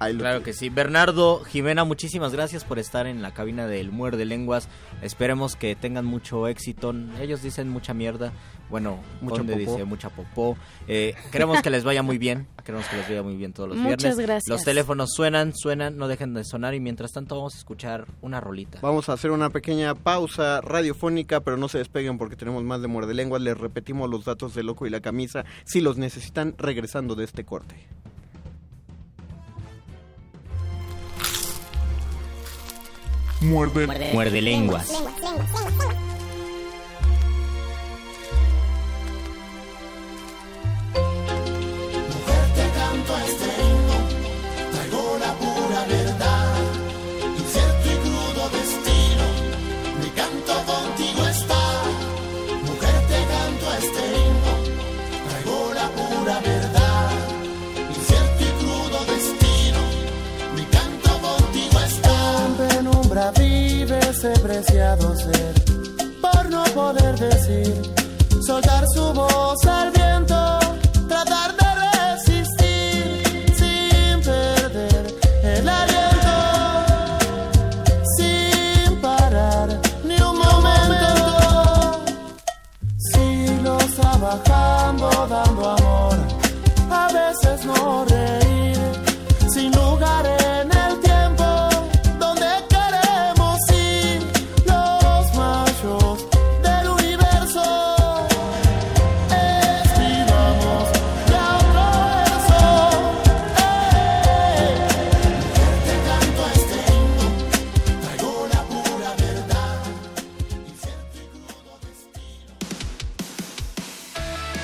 Ahí lo Claro que sí. Bernardo, Jimena, muchísimas gracias por estar en la cabina del Muerde Lenguas. Esperemos que tengan mucho éxito. Ellos dicen mucha mierda. Bueno, Mucho dice mucha popó. Eh, queremos que les vaya muy bien. Queremos que les vaya muy bien todos los Muchas viernes. gracias. Los teléfonos suenan, suenan, no dejen de sonar. Y mientras tanto vamos a escuchar una rolita. Vamos a hacer una pequeña pausa radiofónica, pero no se despeguen porque tenemos más de muerde lenguas. Les repetimos los datos de Loco y la Camisa si los necesitan regresando de este corte. Muerde. Muerde. Lenguas. Te canto este himno, traigo la pura Penumbra vive ese preciado ser, por no poder decir, soltar su voz al viento,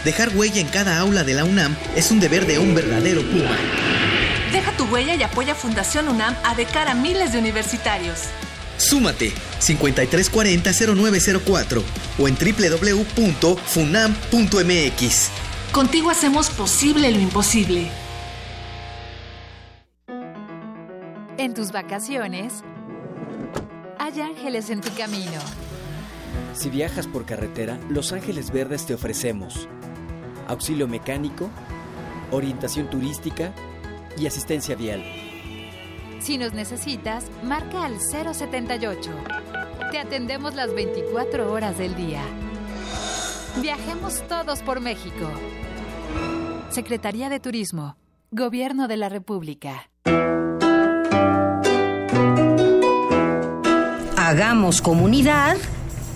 Dejar huella en cada aula de la UNAM es un deber de un verdadero Puma. Deja tu huella y apoya Fundación UNAM a de cara a miles de universitarios. Súmate 5340-0904 o en www.funam.mx. Contigo hacemos posible lo imposible. En tus vacaciones, hay ángeles en tu camino. Si viajas por carretera, Los Ángeles Verdes te ofrecemos auxilio mecánico, orientación turística y asistencia vial. Si nos necesitas, marca al 078. Te atendemos las 24 horas del día. Viajemos todos por México. Secretaría de Turismo. Gobierno de la República. Hagamos comunidad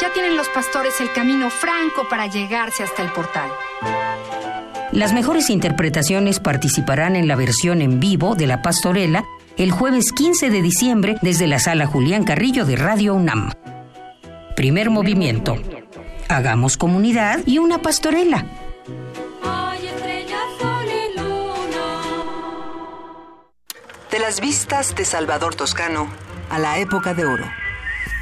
Ya tienen los pastores el camino franco para llegarse hasta el portal. Las mejores interpretaciones participarán en la versión en vivo de La Pastorela el jueves 15 de diciembre desde la sala Julián Carrillo de Radio UNAM. Primer movimiento. Hagamos comunidad y una pastorela. De las vistas de Salvador Toscano a la época de oro.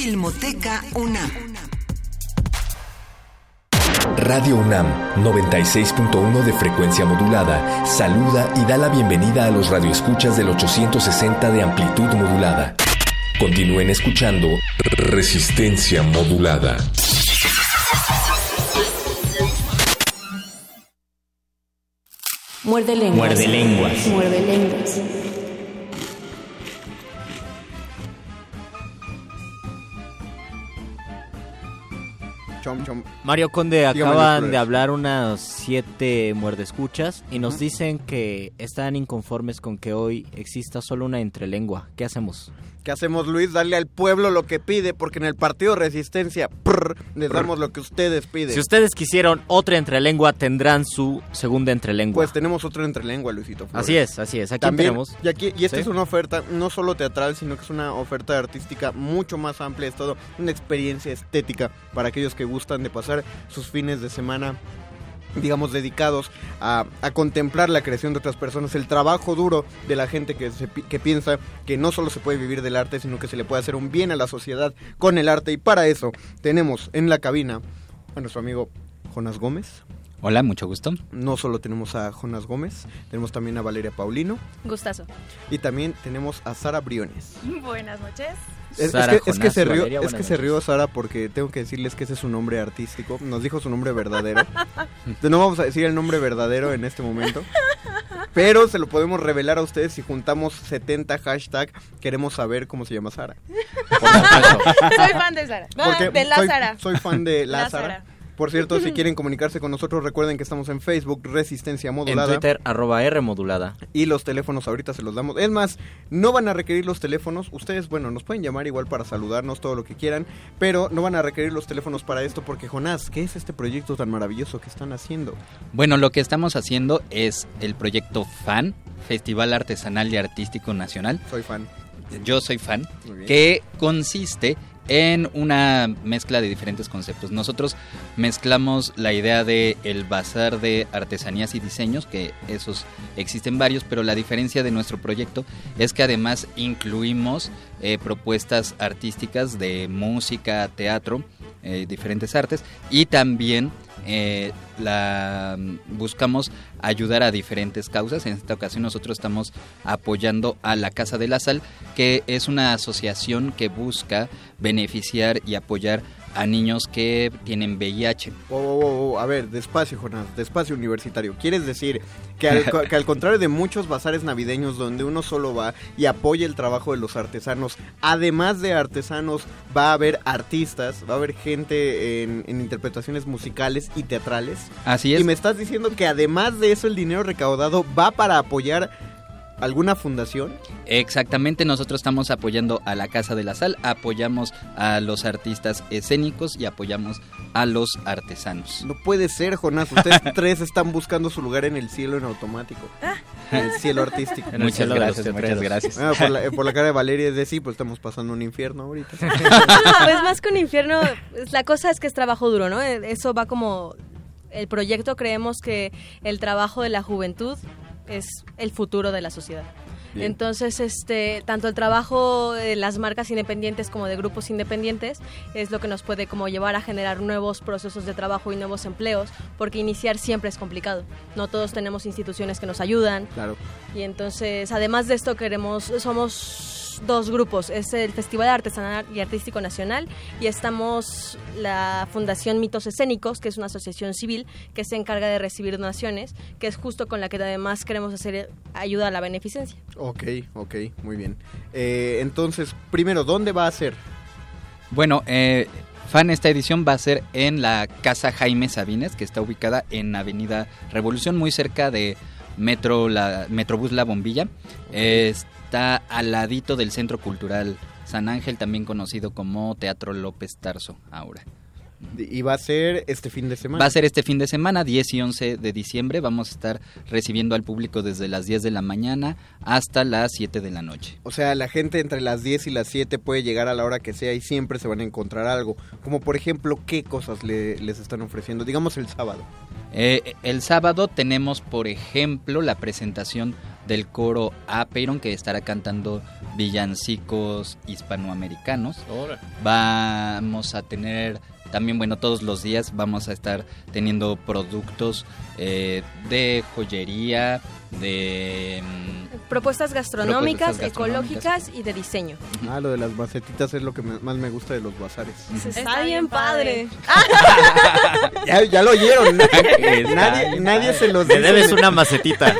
Filmoteca UNAM. Radio UNAM 96.1 de frecuencia modulada saluda y da la bienvenida a los radioescuchas del 860 de amplitud modulada. Continúen escuchando Resistencia modulada. Muerde lenguas. Muerde lenguas. Muerde lenguas. Chom, chom. Mario Conde Dígame, acaban de hablar unas siete muerdescuchas y nos dicen que están inconformes con que hoy exista solo una entrelengua. ¿Qué hacemos? ¿Qué hacemos, Luis? Darle al pueblo lo que pide, porque en el partido Resistencia prr, les damos lo que ustedes piden. Si ustedes quisieron otra entrelengua, tendrán su segunda entrelengua. Pues tenemos otro entrelengua, Luisito. Flores. Así es, así es. Aquí También, tenemos. Y, aquí, y esta Sí. es una oferta no solo teatral, sino que es una oferta artística mucho más amplia. Es todo una experiencia estética para aquellos que gustan de pasar sus fines de semana digamos, dedicados a, a contemplar la creación de otras personas, el trabajo duro de la gente que, se que piensa que no solo se puede vivir del arte, sino que se le puede hacer un bien a la sociedad con el arte. Y para eso tenemos en la cabina a nuestro amigo Jonas Gómez. Hola, mucho gusto. No solo tenemos a Jonas Gómez, tenemos también a Valeria Paulino Gustazo. y también tenemos a Sara Briones. Buenas noches. Es, Sara, es que, es que Jonás, se rió, Valeria, es que se rió Sara porque tengo que decirles que ese es su nombre artístico. Nos dijo su nombre verdadero. no vamos a decir el nombre verdadero en este momento. Pero se lo podemos revelar a ustedes si juntamos 70 hashtag. Queremos saber cómo se llama Sara. Soy fan de Sara. Ah, Porque de la soy, Sara. soy fan de la, La Sara. Sara. Por cierto, si quieren comunicarse con nosotros, recuerden que estamos en Facebook, Resistencia En Modulada. Twitter, arroba R modulada. Y los teléfonos ahorita se los damos. Es más, no van a requerir los teléfonos. Ustedes, bueno, nos pueden llamar igual para saludarnos, todo lo que quieran. Pero no van a requerir los teléfonos para esto porque, Jonás, ¿qué es este proyecto tan maravilloso que están haciendo? Bueno, lo que estamos haciendo es el proyecto FAN, Festival Artesanal y Artístico Nacional. Soy fan. Yo soy fan, Muy bien. que consiste en una mezcla de diferentes conceptos. Nosotros mezclamos la idea de el bazar de artesanías y diseños, que esos existen varios, pero la diferencia de nuestro proyecto es que además incluimos eh, propuestas artísticas de música, teatro, eh, diferentes artes y también eh, la buscamos ayudar a diferentes causas. En esta ocasión nosotros estamos apoyando a la Casa de la Sal, que es una asociación que busca beneficiar y apoyar a niños que tienen VIH. A ver, despacio, Jonás, despacio universitario. ¿Quieres decir que al, co- que al contrario de muchos bazares navideños donde uno solo va y apoya el trabajo de los artesanos, además de artesanos, va a haber artistas, va a haber gente en, en interpretaciones musicales y teatrales? Así es. Y me estás diciendo que además de eso el dinero recaudado va para apoyar alguna fundación? Exactamente, nosotros estamos apoyando a la Casa de la Sal, apoyamos a los artistas escénicos y apoyamos a los artesanos. No puede ser, Jonás. Ustedes tres están buscando su lugar en el cielo en automático. En el cielo artístico. En el Muchas cielo gracias, muchas gracias. Ah, por, la, eh, por la cara de Valeria es de sí, pues estamos pasando un infierno ahorita. Pues más que un infierno, la cosa es que es trabajo duro, ¿no? Eh, Eso va como el proyecto creemos que el trabajo de la juventud es el futuro de la sociedad. Bien. Entonces, este, tanto el trabajo de las marcas independientes como de grupos independientes es lo que nos puede como llevar a generar nuevos procesos de trabajo y nuevos empleos, porque iniciar siempre es complicado. No todos tenemos instituciones que nos ayudan. Claro. Y entonces, además de esto, queremos, somos dos grupos, es el Festival Artesanal y Artístico Nacional y estamos la Fundación Mitos Escénicos, que es una asociación civil que se encarga de recibir donaciones, que es justo con la que además queremos hacer ayuda a la beneficencia. Ok, ok, muy bien. Eh, entonces, primero, ¿dónde va a ser? Bueno, eh, fan, esta edición va a ser en la Casa Jaime Sabines, que está ubicada en Avenida Revolución, muy cerca de Metro la, Metrobús La Bombilla. Eh, está al ladito del Centro Cultural San Ángel, también conocido como Teatro López Tarso ahora. Y va a ser este fin de semana. Va a ser este fin de semana, 10 y 11 de diciembre. Vamos a estar recibiendo al público desde las 10 de la mañana hasta las 7 de la noche. O sea, la gente entre las 10 y las 7 puede llegar a la hora que sea y siempre se van a encontrar algo. Como por ejemplo, ¿qué cosas le- les están ofreciendo? Digamos el sábado. Eh, el sábado tenemos, por ejemplo, la presentación del coro Apeiron que estará cantando villancicos hispanoamericanos. Vamos a tener también, bueno, todos los días vamos a estar teniendo productos eh, de joyería, de... mm, Propuestas gastronómicas, Propuestas gastronómicas. ecológicas y de diseño. Ah, lo de las macetitas es lo que me- más me gusta de los bazares. Está, bien padre. Ya, ya lo oyeron. Nadie, se los Me dice. debes una macetita.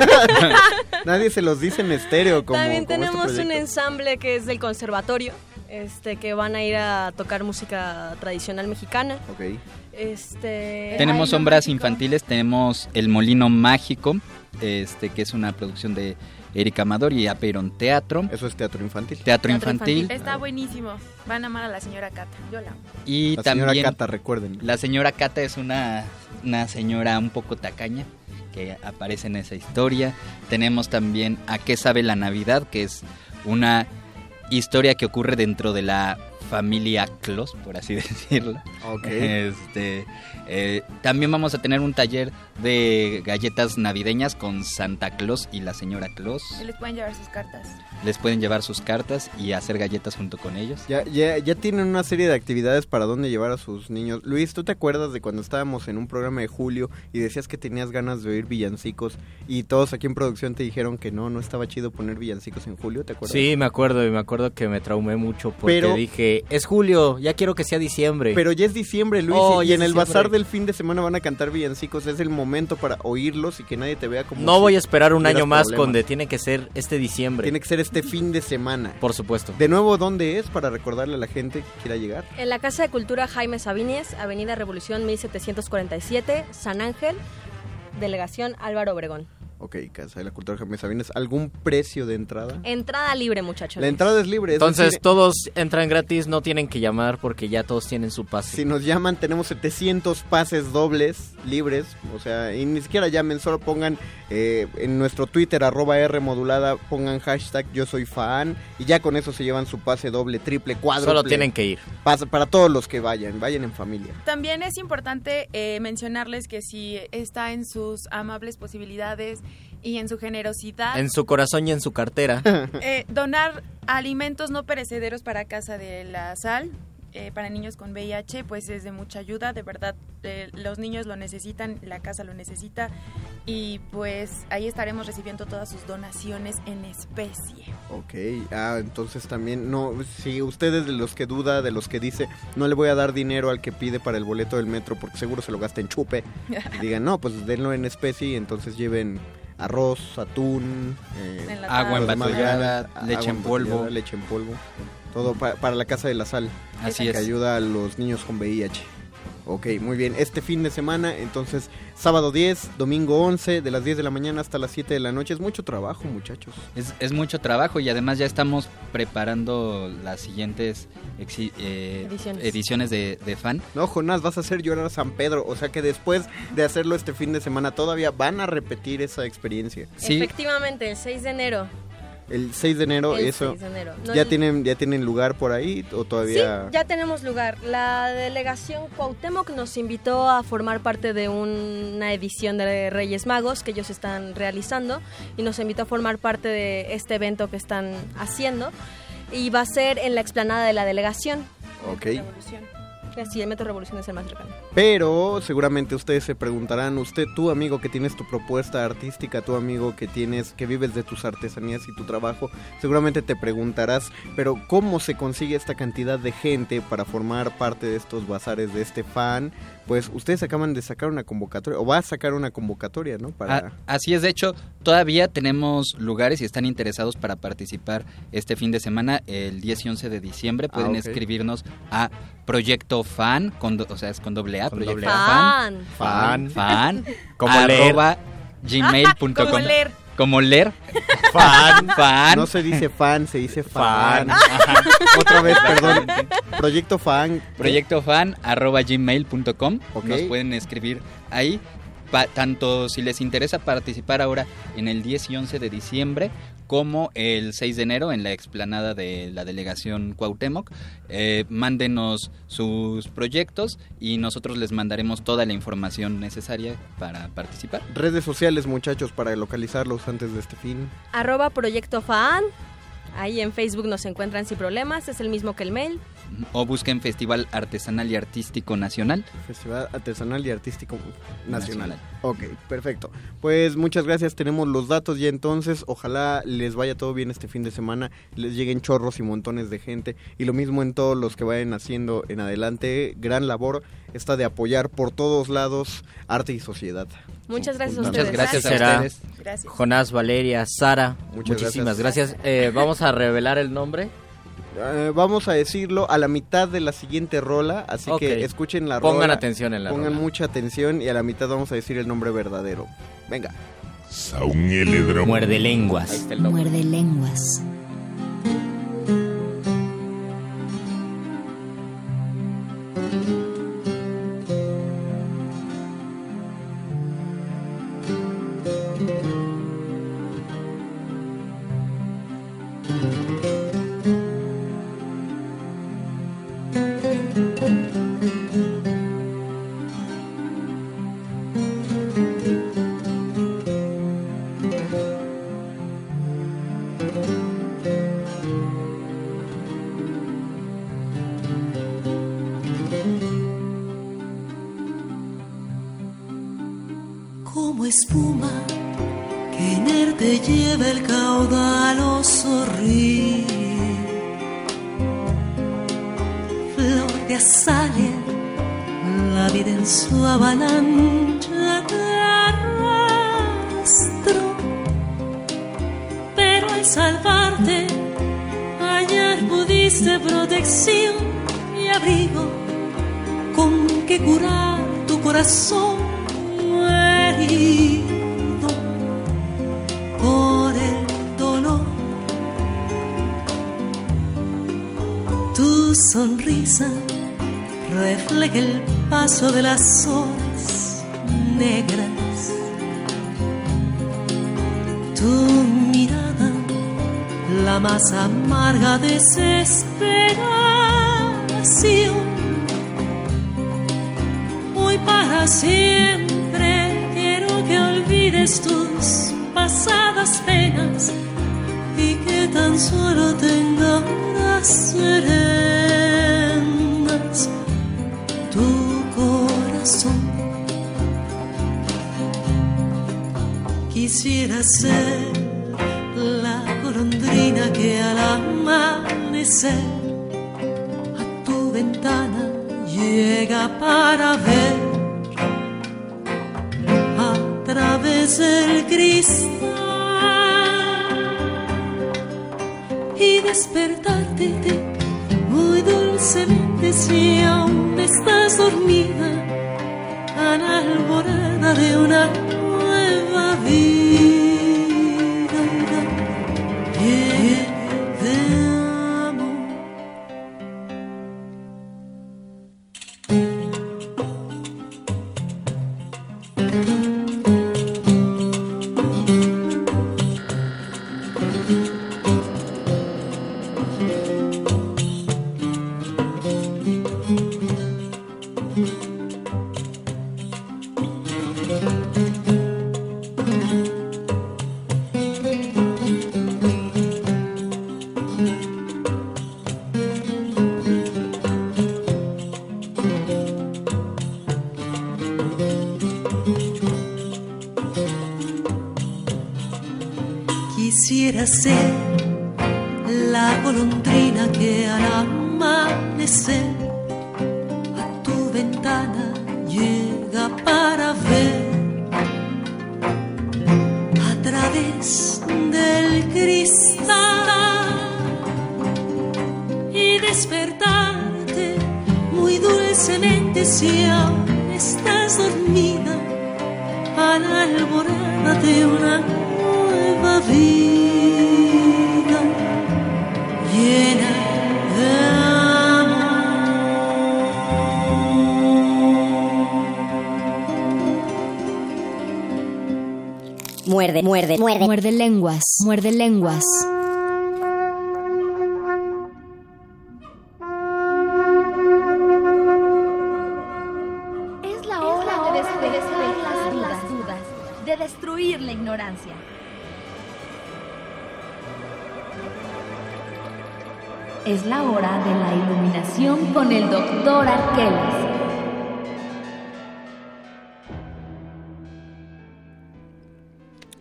nadie se los dice en estéreo como, También como este tenemos un ensamble que es del conservatorio, este que van a ir a tocar música tradicional mexicana. Ok. Este Tenemos ay, obras infantiles, tenemos El Molino Mágico, este que es una producción de Erika Amador y Apeiron Teatro. Eso es teatro infantil. Teatro, infantil. Está buenísimo. Van a amar a la señora Cata. Yo la amo. Y La señora Cata, recuerden. La señora Cata es una, una señora un poco tacaña que aparece en esa historia. Tenemos también A qué sabe la Navidad, que es una historia que ocurre dentro de la familia Claus, por así decirlo. Ok. Este, eh, también vamos a tener un taller de galletas navideñas con Santa Claus y la señora Claus. Y les pueden llevar sus cartas. Les pueden llevar sus cartas y hacer galletas junto con ellos. Ya, ya, ya tienen una serie de actividades para dónde llevar a sus niños. Luis, ¿tú te acuerdas de cuando estábamos en un programa de Julio y decías que tenías ganas de oír villancicos y todos aquí en producción te dijeron que no, no estaba chido poner villancicos en Julio? ¿Te acuerdas? Sí, me acuerdo y me acuerdo que me traumé mucho porque Pero- dije, es julio, ya quiero que sea diciembre. Pero ya es diciembre, Luis, Oh, y en el diciembre. bazar del fin de semana van a cantar villancicos. Es el momento para oírlos y que nadie te vea como. no si voy a esperar un año más problemas. con de tiene que ser este diciembre. Tiene que ser este fin de semana. Por supuesto. De nuevo, ¿dónde es para recordarle a la gente que quiera llegar? En la Casa de Cultura Jaime Sabines, Avenida Revolución 1747, San Ángel, Delegación Álvaro Obregón. Ok, Casa de la Cultura Jaime Sabines. ¿Algún precio de entrada? Entrada libre, muchachos. La entrada es libre. es Entonces decir, todos entran gratis, no tienen que llamar porque ya todos tienen su pase. Si nos llaman, tenemos 700 pases dobles, libres. O sea, y ni siquiera llamen, solo pongan eh, en nuestro Twitter, arroba R modulada, pongan hashtag yo soy fan. Y ya con eso se llevan su pase doble, triple, cuádruple. Solo tienen que ir. Pasa para todos los que vayan, vayan en familia. También es importante eh, mencionarles que si está en sus amables posibilidades y en su generosidad, En su corazón y en su cartera. eh, donar alimentos no perecederos para Casa de la Sal. eh, para niños con VIH, pues es de mucha ayuda, de verdad, eh, los niños lo necesitan, la casa lo necesita y pues ahí estaremos recibiendo todas sus donaciones en especie. Ok, ah, entonces también, no, si usted es de los que duda, de los que dice, no le voy a dar dinero al que pide para el boleto del metro porque seguro se lo gasta en chupe, digan, no, pues denlo en especie y entonces lleven arroz, atún, eh. Agua embotellada, leche en polvo. leche en polvo, todo pa- para la casa de la sal, Así que es. ayuda a los niños con VIH. Ok, muy bien. Este fin de semana, entonces, sábado 10, domingo 11, de las 10 de la mañana hasta las 7 de la noche. Es mucho trabajo, muchachos. Es, es mucho trabajo y además ya estamos preparando las siguientes exi- eh, Ediciones. ediciones de, de fan. No, Jonás, vas a hacer llorar a San Pedro. O sea que después de hacerlo este fin de semana, todavía van a repetir esa experiencia. Sí, Efectivamente, el 6 de enero. El 6 de enero, El eso. 6 de enero. No, ¿Ya, el- tienen, ¿Ya tienen lugar por ahí o Sí, todavía...? ya tenemos lugar. La delegación Cuauhtémoc nos invitó a formar parte de una edición de Reyes Magos que ellos están realizando y nos invitó a formar parte de este evento que están haciendo y va a ser en la explanada de la delegación. Ok. Sí, el Metro Revolución es el más cercano. Pero seguramente ustedes se preguntarán, usted, tú amigo que tienes tu propuesta artística, tú amigo que tienes, que vives de tus artesanías y tu trabajo, seguramente te preguntarás, pero ¿cómo se consigue esta cantidad de gente para formar parte de estos bazares de este fan? Pues ustedes acaban de sacar una convocatoria, o va a sacar una convocatoria, ¿no? Para... Así es, de hecho, todavía tenemos lugares y están interesados para participar este fin de semana, el 10 y 11 de diciembre. Pueden Ah, ok. escribirnos a Proyecto Fan, con o sea, es con doble A, Proyecto. Fan. Fan. Fan. Como leer. gmail.com. Como leer. Como leer. Fan. Fan. No se dice fan, se dice Fan. fan. Otra vez, perdón. Proyecto fan. Proyecto fan arroba gmail.com. Ok. Nos pueden escribir ahí. Pa- tanto si les interesa participar ahora en el 10 y 11 de diciembre como el 6 de enero en la explanada de la delegación Cuauhtémoc, eh, mándenos sus proyectos y nosotros les mandaremos toda la información necesaria para participar. Redes sociales, muchachos, para localizarlos antes de este fin. Arroba Proyecto Fan. Ahí en Facebook nos encuentran sin problemas, es el mismo que el mail. O busquen Festival Artesanal y Artístico Nacional. Festival Artesanal y Artístico Nacional. Nacional. Ok, perfecto. Pues muchas gracias, tenemos los datos ya entonces. Ojalá les vaya todo bien este fin de semana, les lleguen chorros y montones de gente. Y lo mismo en todos los que vayan haciendo en adelante. Gran labor esta de apoyar por todos lados arte y sociedad. Muchas gracias a Muchas ustedes. gracias a Será ustedes. Gracias. Jonás, Valeria, Sara, Muchas muchísimas gracias. gracias. Eh, vamos a revelar el nombre. Eh, vamos a decirlo a la mitad de la siguiente rola, así que escuchen la Pongan rola. atención en la Pongan rola. mucha atención y a la mitad vamos a decir el nombre verdadero. Venga. Muerde lenguas. Muerde lenguas. La golondrina que al amanecer a tu ventana llega para ver. A través del cristal y despertarte muy dulcemente si aún estás dormida la alborada de una muerde lenguas. Es la hora de despejar las dudas, de destruir la ignorancia. Es la hora de la iluminación con el doctor Arqueles.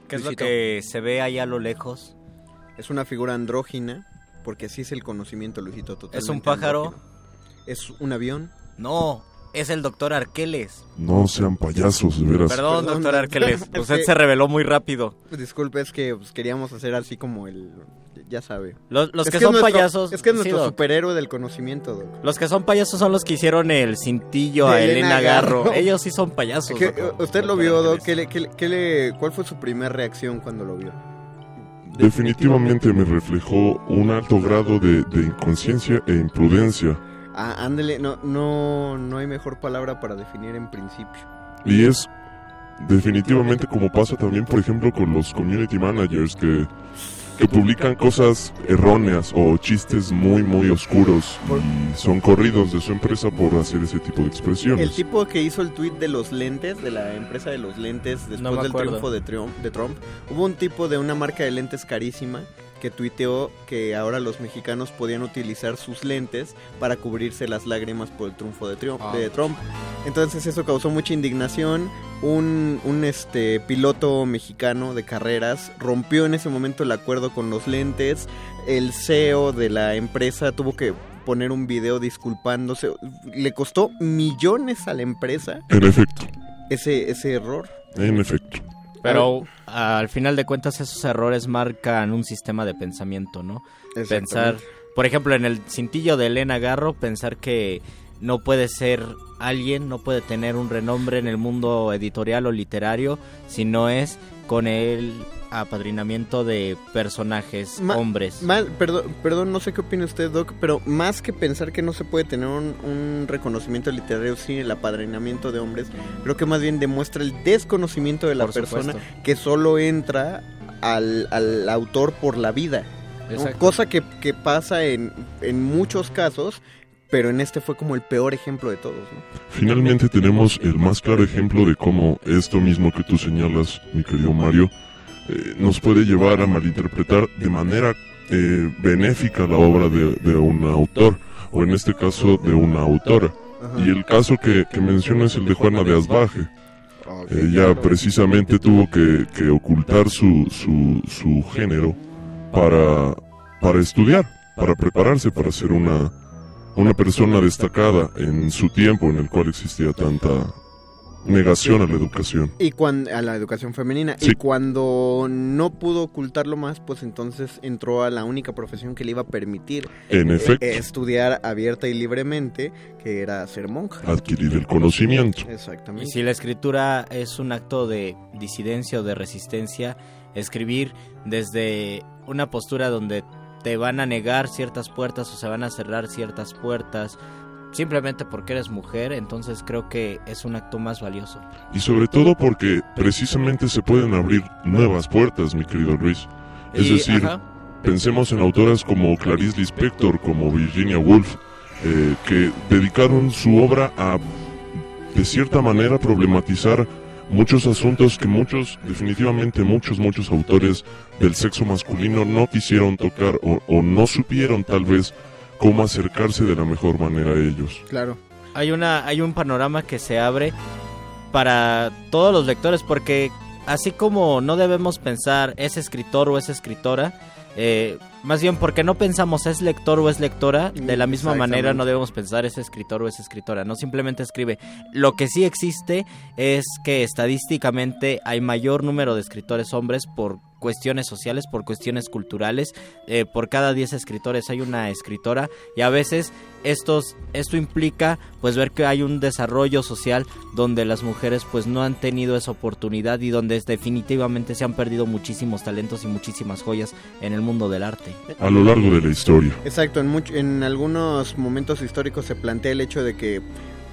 ¿Qué es lo que se ve ahí a lo lejos? Es una figura andrógina, porque así es el conocimiento, Luisito. ¿Es un totalmente pájaro? andrógino. ¿Es un avión? No, es el doctor Arqueles. No sean payasos, de veras. Perdón, Perdón, doctor Arqueles. es Usted que- se reveló muy rápido. Disculpe, es que pues, queríamos hacer así como el... Ya sabe. Los, los Es que, son nuestro- payasos. Es que es sí, nuestro doc. superhéroe del conocimiento, Doc. Los que son payasos son los que hicieron el cintillo a De Elena, Elena Garro. Garro. Ellos sí son payasos. ¿Qué- doctor. ¿Usted lo vio, Doc? ¿Qué le- qué le- qué le- ¿Cuál fue su primera reacción cuando lo vio? Definitivamente me reflejó un alto grado de, de inconsciencia e imprudencia. Ah, ándele, no, no, no hay mejor palabra para definir en principio. Y es definitivamente como pasa también, por ejemplo, con los community managers que, que publican cosas erróneas o chistes muy, muy oscuros y son corridos de su empresa por hacer ese tipo de El expresiones. tipo que hizo el tweet de los lentes, de la empresa de los lentes, después No del acuerdo. triunfo de Trump, de Trump, hubo un tipo de una marca de lentes carísima que tuiteó que ahora los mexicanos podían utilizar sus lentes para cubrirse las lágrimas por el triunfo de, Ah. de Trump. Entonces eso causó mucha indignación. Un, un este piloto mexicano de carreras rompió en ese momento el acuerdo con los lentes. El CEO de la empresa tuvo que poner un video disculpándose. Le costó millones a la empresa En efecto, ese, ese error. en efecto. Pero al final de cuentas esos errores marcan un sistema de pensamiento, ¿no? Pensar, por ejemplo, en el cintillo de Elena Garro, pensar que no puede ser alguien, no puede tener un renombre en el mundo editorial o literario si no es con el apadrinamiento de personajes Ma- hombres. ma- perdón, perdón, no sé qué opina usted, Doc, pero más que pensar que no se puede tener un, un reconocimiento literario sin el apadrinamiento de hombres, creo que más bien demuestra el desconocimiento de la Por persona supuesto. que solo entra al, al autor por la vida. ¿no? Exacto. Cosa que, que pasa en, en muchos casos, pero en este fue como el peor ejemplo de todos. ¿no? Finalmente tenemos el más claro ejemplo de cómo esto mismo que tú señalas, mi querido Mario, eh, nos puede llevar a malinterpretar de manera eh, benéfica la obra de, de un autor, o en este caso de una autora. Y el caso que, que menciona es el de Juana de Asbaje. Ella precisamente tuvo que, que ocultar su, su, su género para, para estudiar, para prepararse para ser una, una persona destacada en su tiempo en el cual existía tanta negación a la educación. Y cuando, a la educación femenina. Sí. Y cuando no pudo ocultarlo más, pues entonces entró a la única profesión que le iba a permitir En eh, efecto. eh, estudiar abierta y libremente, que era ser monja. Adquirir el conocimiento. Y Exactamente. si la escritura es un acto de disidencia o de resistencia, escribir desde una postura donde te van a negar ciertas puertas o se van a cerrar ciertas puertas simplemente porque eres mujer, entonces creo que es un acto más valioso. Y sobre todo porque precisamente se pueden abrir nuevas puertas, mi querido Luis. Es Y, decir, ajá. pensemos en autoras como Clarice Lispector, como Virginia Woolf, eh, que dedicaron su obra a, de cierta manera, problematizar muchos asuntos que muchos, definitivamente muchos, muchos autores del sexo masculino no quisieron tocar o, o no supieron tal vez cómo acercarse de la mejor manera a ellos. Claro. Hay una hay un panorama que se abre para todos los lectores porque así como no debemos pensar es escritor o es escritora, eh, más bien porque no pensamos es lector o es lectora, de la misma manera no debemos pensar es escritor o es escritora, no simplemente escribe. Lo que sí existe es que estadísticamente hay mayor número de escritores hombres por cuestiones sociales, por cuestiones culturales. Eh, por cada 10 escritores hay una escritora y a veces estos, esto implica pues ver que hay un desarrollo social donde las mujeres pues no han tenido esa oportunidad y donde definitivamente se han perdido muchísimos talentos y muchísimas joyas en el mundo del arte. A lo largo de la historia. Exacto, en, much- en algunos momentos históricos se plantea el hecho de que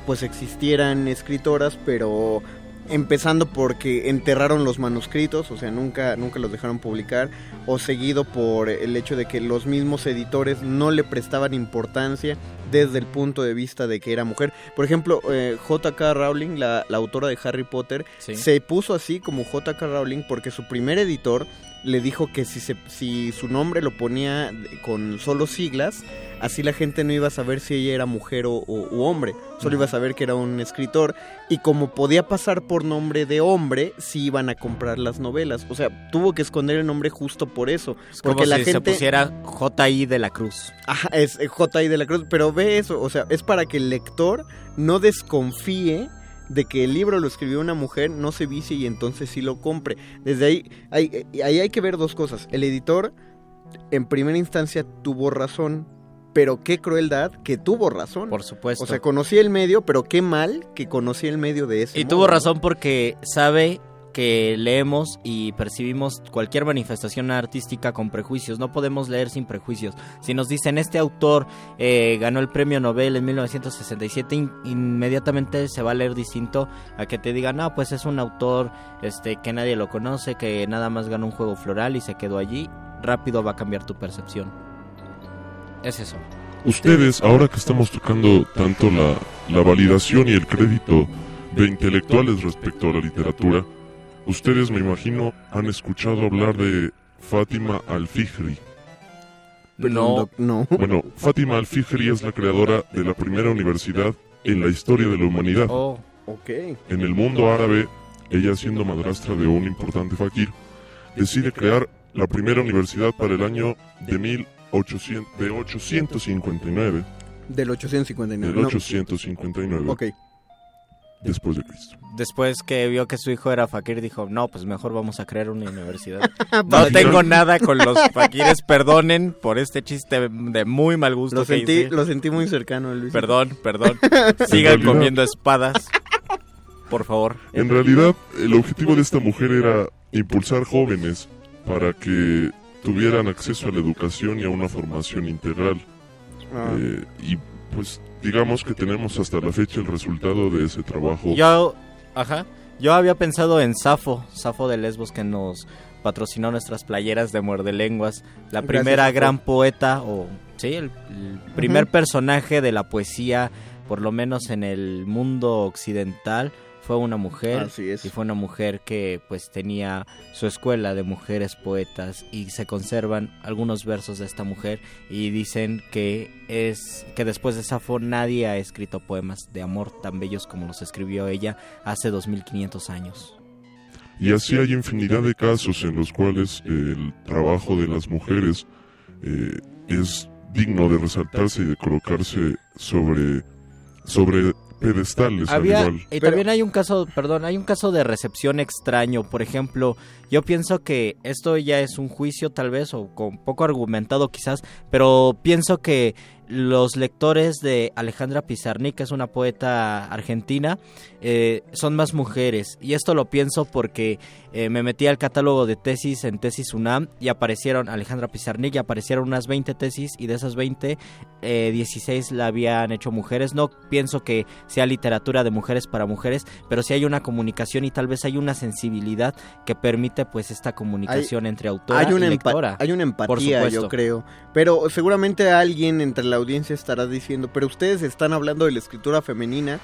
pues existieran escritoras, pero empezando porque enterraron los manuscritos, o sea, nunca nunca los dejaron publicar, o seguido por el hecho de que los mismos editores no le prestaban importancia desde el punto de vista de que era mujer. Por ejemplo, eh, J.K. Rowling, la, la autora de Harry Potter, Sí. se puso así como J.K. Rowling porque su primer editor le dijo que si, se, si su nombre lo ponía con solo siglas, así la gente no iba a saber si ella era mujer o, o- u hombre, solo iba a saber que era un escritor y como podía pasar por nombre de hombre, sí iban a comprar las novelas. O sea, tuvo que esconder el nombre justo por eso, Es porque como la si gente se pusiera J.I. de la Cruz. Ajá, es eh, J.I. de la Cruz, pero ve eso, o sea, es para que el lector no desconfíe de que el libro lo escribió una mujer, no se vicie y entonces sí lo compre. Desde ahí, hay, ahí hay que ver dos cosas. El editor, en primera instancia, tuvo razón, pero qué crueldad que tuvo razón. Por supuesto. O sea, conocía el medio, pero qué mal que conocía el medio de ese Y modo, tuvo razón porque sabe que leemos y percibimos cualquier manifestación artística con prejuicios. No podemos leer sin prejuicios. Si nos dicen este autor eh, ganó el premio Nobel en 1967, in- inmediatamente se va a leer distinto a que te digan, no, pues es un autor este que nadie lo conoce, que nada más ganó un juego floral y se quedó allí. Rápido va a cambiar tu percepción. Es eso. Ustedes, ahora que estamos tocando tanto la, la validación y el crédito de intelectuales respecto a la literatura, ustedes me imagino han escuchado hablar de Fátima Al-Fihri. No. No. Bueno, Fátima Al-Fihri es la creadora de la primera universidad en la historia de la humanidad. Oh. Ok. En el mundo árabe, ella siendo madrastra de un importante fakir, decide crear la primera universidad para el año de 1800, de 859. Del 859. Del no. 859. Ok. Después de Cristo. Después que vio que su hijo era fakir, dijo, no, pues mejor vamos a crear una universidad. Para no tengo nada con los fakires, perdonen por este chiste de muy mal gusto Lo que sentí, hice. lo sentí muy cercano, Luis. Perdón, perdón. Sigan realidad- comiendo espadas, por favor. En realidad, el objetivo de esta mujer era impulsar jóvenes para que tuvieran acceso a la educación y a una formación integral. Ah. Eh, y pues digamos que tenemos hasta la fecha el resultado de ese trabajo. Yo, ajá, yo había pensado en Safo, Safo de Lesbos que nos patrocinó nuestras playeras de muerde lenguas, la Gracias, primera Safo. gran poeta o sí, el, el primer personaje de la poesía, por lo menos en el mundo occidental, fue una mujer Así es. y fue una mujer que pues tenía su escuela de mujeres poetas y se conservan algunos versos de esta mujer y dicen que es que después de Safo nadie ha escrito poemas de amor tan bellos como los escribió ella hace 2500 años. Y así hay infinidad de casos en los cuales el trabajo de las mujeres eh, es digno de resaltarse y de colocarse sobre, sobre pedestales al Había, igual. y también hay un caso, perdón, hay un caso de recepción extraño. Por ejemplo, yo pienso que esto ya es un juicio tal vez o con poco argumentado quizás, pero pienso que los lectores de Alejandra Pizarnik, que es una poeta argentina, eh, son más mujeres. Y esto lo pienso porque eh, me metí al catálogo de tesis en Tesis UNAM y aparecieron Alejandra Pizarnik y aparecieron unas 20 tesis y de esas 20, eh, 16 la habían hecho mujeres. No pienso que sea literatura de mujeres para mujeres, pero sí hay una comunicación y tal vez hay una sensibilidad que permite pues esta comunicación entre autora hay una y lectora. Hay una Por empatía, supuesto. yo creo. Pero seguramente alguien entre la audiencia estará diciendo, pero ustedes están hablando de la escritura femenina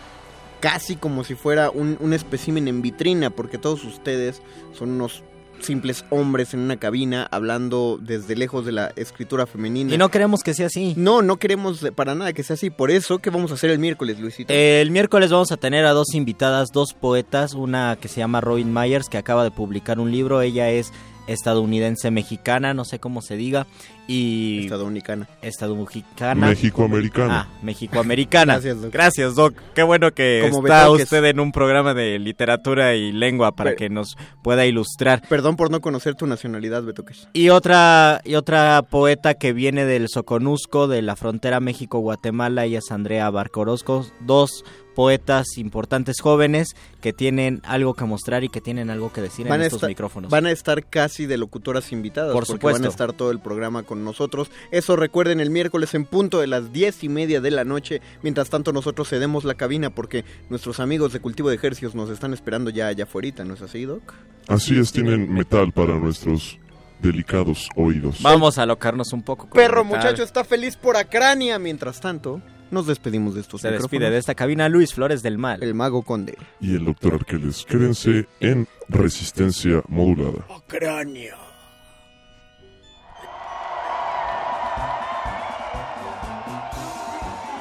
casi como si fuera un, un espécimen en vitrina, porque todos ustedes son unos simples hombres en una cabina hablando desde lejos de la escritura femenina. Y no queremos que sea así. No, no queremos para nada que sea así. Por eso, ¿qué vamos a hacer el miércoles, Luisito? El miércoles vamos a tener a dos invitadas, dos poetas, una que se llama Robin Myers, que acaba de publicar un libro, ella es estadounidense mexicana, no sé cómo se diga, y... Estadounidense. Estadounidense. México-americana. Ah, México-americana. Gracias, Doc. Gracias, Doc. Qué bueno que Como está Betoques. usted en un programa de literatura y lengua para Pero- que nos pueda ilustrar. Perdón por no conocer tu nacionalidad, Betoques. Y otra, y otra poeta que viene del Soconusco, de la frontera México-Guatemala, ella es Andrea Barcorosco. Dos poetas importantes jóvenes que tienen algo que mostrar y que tienen algo que decir en estos estar, micrófonos. van a estar casi de locutoras invitadas. Por porque supuesto. Van a estar todo el programa con nosotros. Eso recuerden el miércoles en punto de las diez y media de la noche. Mientras tanto nosotros cedemos la cabina porque nuestros amigos de Cultivo de Ejercios nos están esperando ya allá afuera, ¿no es así, Doc? Así es, tienen metal para nuestros delicados oídos. Vamos a alocarnos un poco. con Perro muchacho está feliz por Acrania. Mientras tanto, nos despedimos de estos Se micrófonos. despide de esta cabina Luis Flores del Mal. El mago conde. Y el doctor Arqueles, quédense en resistencia modulada. Acrania.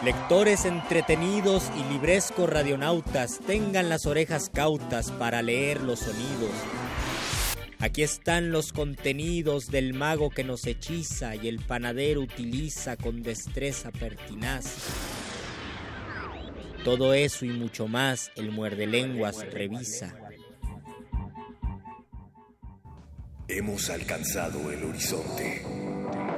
Lectores entretenidos y librescos radionautas, tengan las orejas cautas para leer los sonidos. Aquí están los contenidos del mago que nos hechiza y el panadero utiliza con destreza pertinaz. Todo eso y mucho más el muerde lenguas revisa. Hemos alcanzado el horizonte.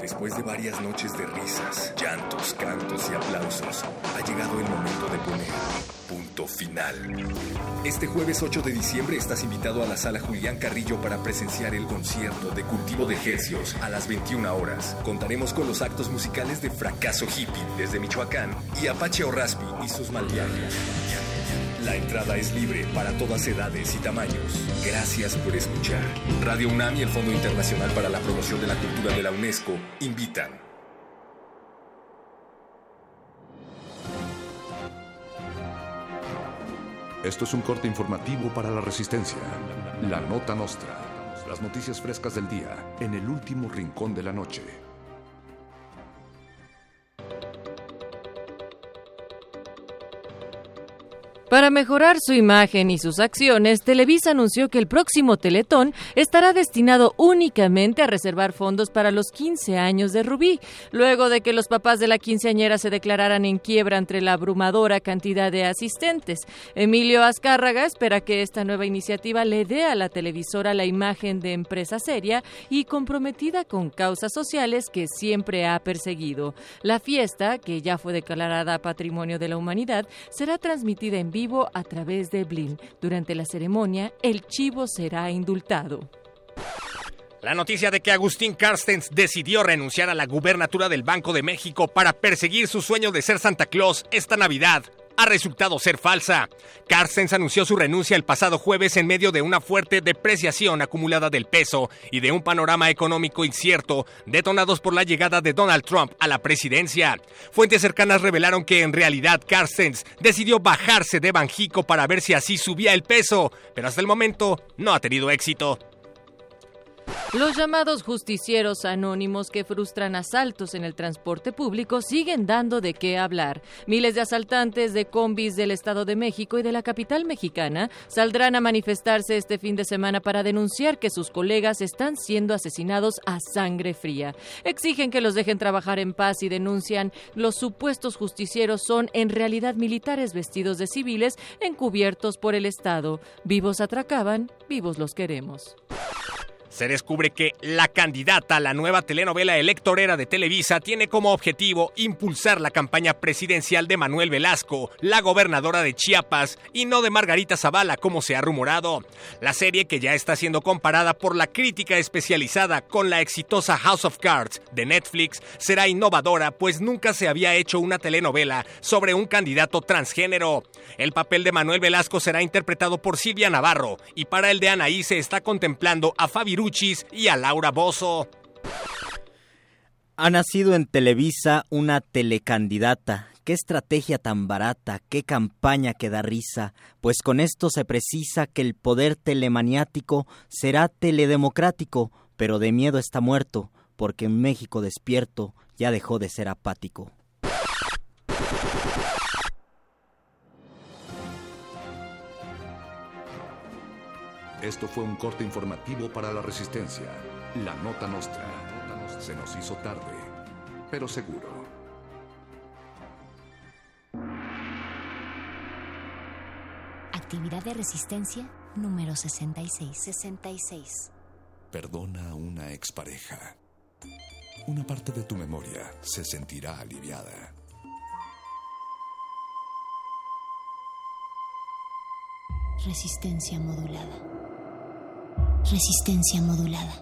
Después de varias noches de risas, llantos, cantos y aplausos, ha llegado el momento de poner punto final. Este jueves 8 de diciembre estás invitado a la sala Julián Carrillo para presenciar el concierto de cultivo de ejercios a las 21 horas. Contaremos con los actos musicales de Fracaso Hippie desde Michoacán y Apache Orraspi y sus malviajes. La entrada es libre para todas edades y tamaños. Gracias por escuchar. Radio UNAM y el Fondo Internacional para la Promoción de la Cultura de la UNESCO invitan. Esto es un corte informativo para la resistencia. La nota nostra. Las noticias frescas del día en el último rincón de la noche. Para mejorar su imagen y sus acciones, Televisa anunció que el próximo Teletón estará destinado únicamente a reservar fondos para los 15 años de Rubí, luego de que los papás de la quinceañera se declararan en quiebra entre la abrumadora cantidad de asistentes. Emilio Azcárraga espera que esta nueva iniciativa le dé a la televisora la imagen de empresa seria y comprometida con causas sociales que siempre ha perseguido. La fiesta, que ya fue declarada Patrimonio de la Humanidad, será transmitida en vivo a través de Blin. Durante la ceremonia, el chivo será indultado. La noticia de que Agustín Carstens decidió renunciar a la gubernatura del Banco de México para perseguir su sueño de ser Santa Claus esta Navidad ha resultado ser falsa. Carstens anunció su renuncia el pasado jueves en medio de una fuerte depreciación acumulada del peso y de un panorama económico incierto detonados por la llegada de Donald Trump a la presidencia. Fuentes cercanas revelaron que en realidad Carstens decidió bajarse de Banjico para ver si así subía el peso, pero hasta el momento no ha tenido éxito. Los llamados justicieros anónimos que frustran asaltos en el transporte público siguen dando de qué hablar. Miles de asaltantes de combis del Estado de México y de la capital mexicana saldrán a manifestarse este fin de semana para denunciar que sus colegas están siendo asesinados a sangre fría. Exigen que los dejen trabajar en paz y denuncian los supuestos justicieros son en realidad militares vestidos de civiles encubiertos por el Estado. Vivos atracaban, vivos los queremos. Se descubre que la candidata la nueva telenovela electorera de Televisa tiene como objetivo impulsar la campaña presidencial de Manuel Velasco, la gobernadora de Chiapas, y no de Margarita Zavala, como se ha rumorado. La serie, que ya está siendo comparada por la crítica especializada con la exitosa House of Cards de Netflix, será innovadora, pues nunca se había hecho una telenovela sobre un candidato transgénero. El papel de Manuel Velasco será interpretado por Silvia Navarro, y para el de Anaí se está contemplando a Fabi Y a Laura Bozo. Ha nacido en Televisa una telecandidata. Qué estrategia tan barata, qué campaña que da risa, pues con esto se precisa que el poder telemaniático será teledemocrático, pero de miedo está muerto, porque en México despierto ya dejó de ser apático. Esto fue un corte informativo para la resistencia. La nota nostra. Se nos hizo tarde, pero seguro. Actividad de resistencia número 66. 66. Perdona a una expareja. Una parte de tu memoria se sentirá aliviada. Resistencia modulada. Resistencia modulada.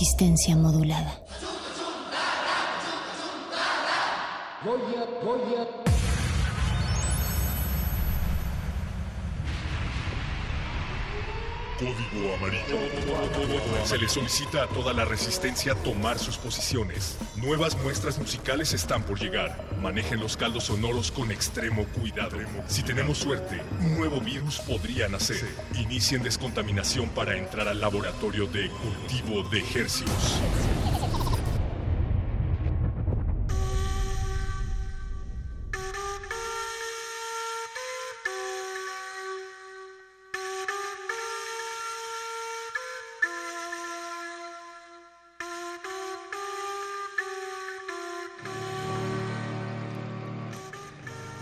Resistencia modulada. Código amarillo. Se le solicita a toda la resistencia tomar sus posiciones. Nuevas muestras musicales están por llegar. Manejen los caldos sonoros con extremo cuidado. Si tenemos suerte, un nuevo virus podría nacer. Inicien descontaminación para entrar al laboratorio de cultivo de ejercicios.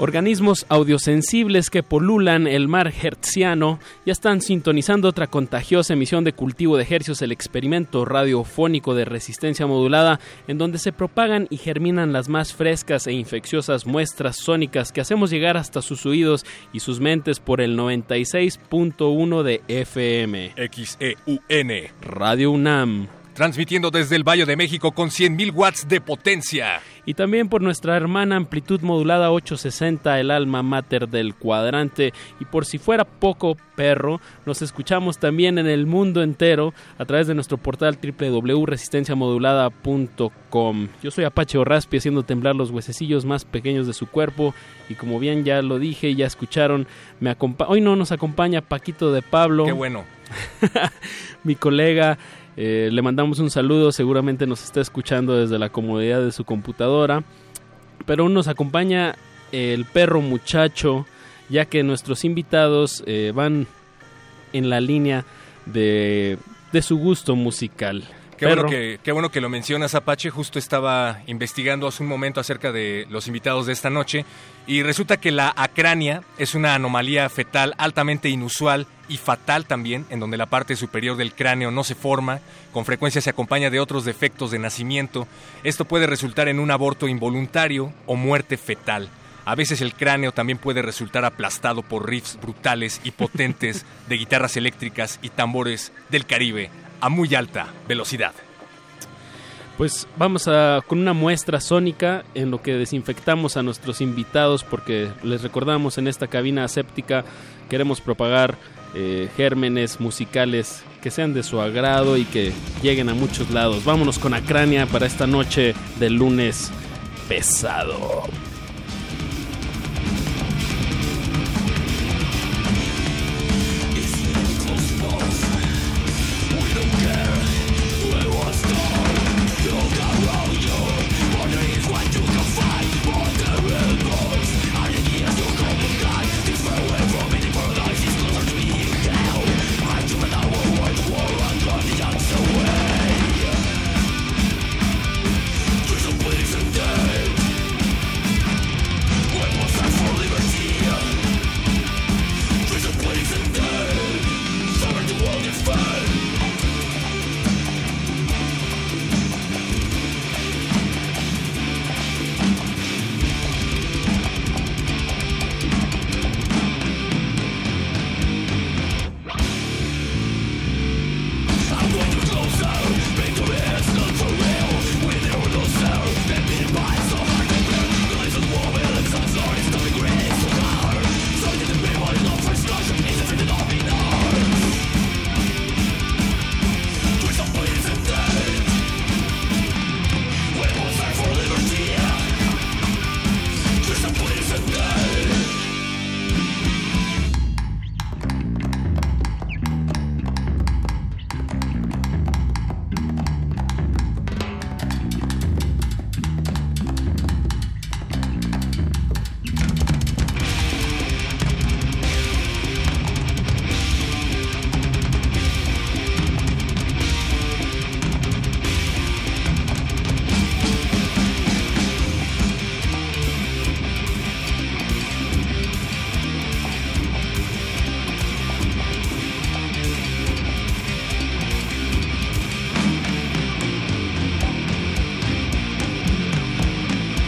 Organismos audiosensibles que polulan el mar hertziano ya están sintonizando otra contagiosa emisión de cultivo de hercios, el experimento radiofónico de resistencia modulada, en donde se propagan y germinan las más frescas e infecciosas muestras sónicas que hacemos llegar hasta sus oídos y sus mentes por el 96.1 de FM. XEUN. Radio UNAM. Transmitiendo desde el Valle de México con 100.000 watts de potencia. Y también por nuestra hermana amplitud modulada 860, el alma mater del cuadrante. Y por si fuera poco perro, nos escuchamos también en el mundo entero a través de nuestro portal www.resistenciamodulada.com. Yo soy Apache Orraspi haciendo temblar los huesecillos más pequeños de su cuerpo. Y como bien ya lo dije, ya escucharon, me hoy no nos acompaña Paquito de Pablo. Qué bueno. mi colega eh, le mandamos un saludo, seguramente nos está escuchando desde la comodidad de su computadora. Pero nos acompaña el perro muchacho, ya que nuestros invitados eh, van en la línea de su gusto musical. Qué bueno, que, qué bueno que lo mencionas, Apache. Justo estaba investigando hace un momento acerca de los invitados de esta noche y resulta que la acrania es una anomalía fetal altamente inusual y fatal también, en donde la parte superior del cráneo no se forma, con frecuencia se acompaña de otros defectos de nacimiento. Esto puede resultar en un aborto involuntario o muerte fetal. A veces el cráneo también puede resultar aplastado por riffs brutales y potentes de guitarras eléctricas y tambores del Caribe a muy alta velocidad. Pues vamos a con una muestra sónica en lo que desinfectamos a nuestros invitados porque les recordamos en esta cabina aséptica queremos propagar eh, gérmenes musicales que sean de su agrado y que lleguen a muchos lados. Vámonos con Acrania para esta noche de lunes pesado.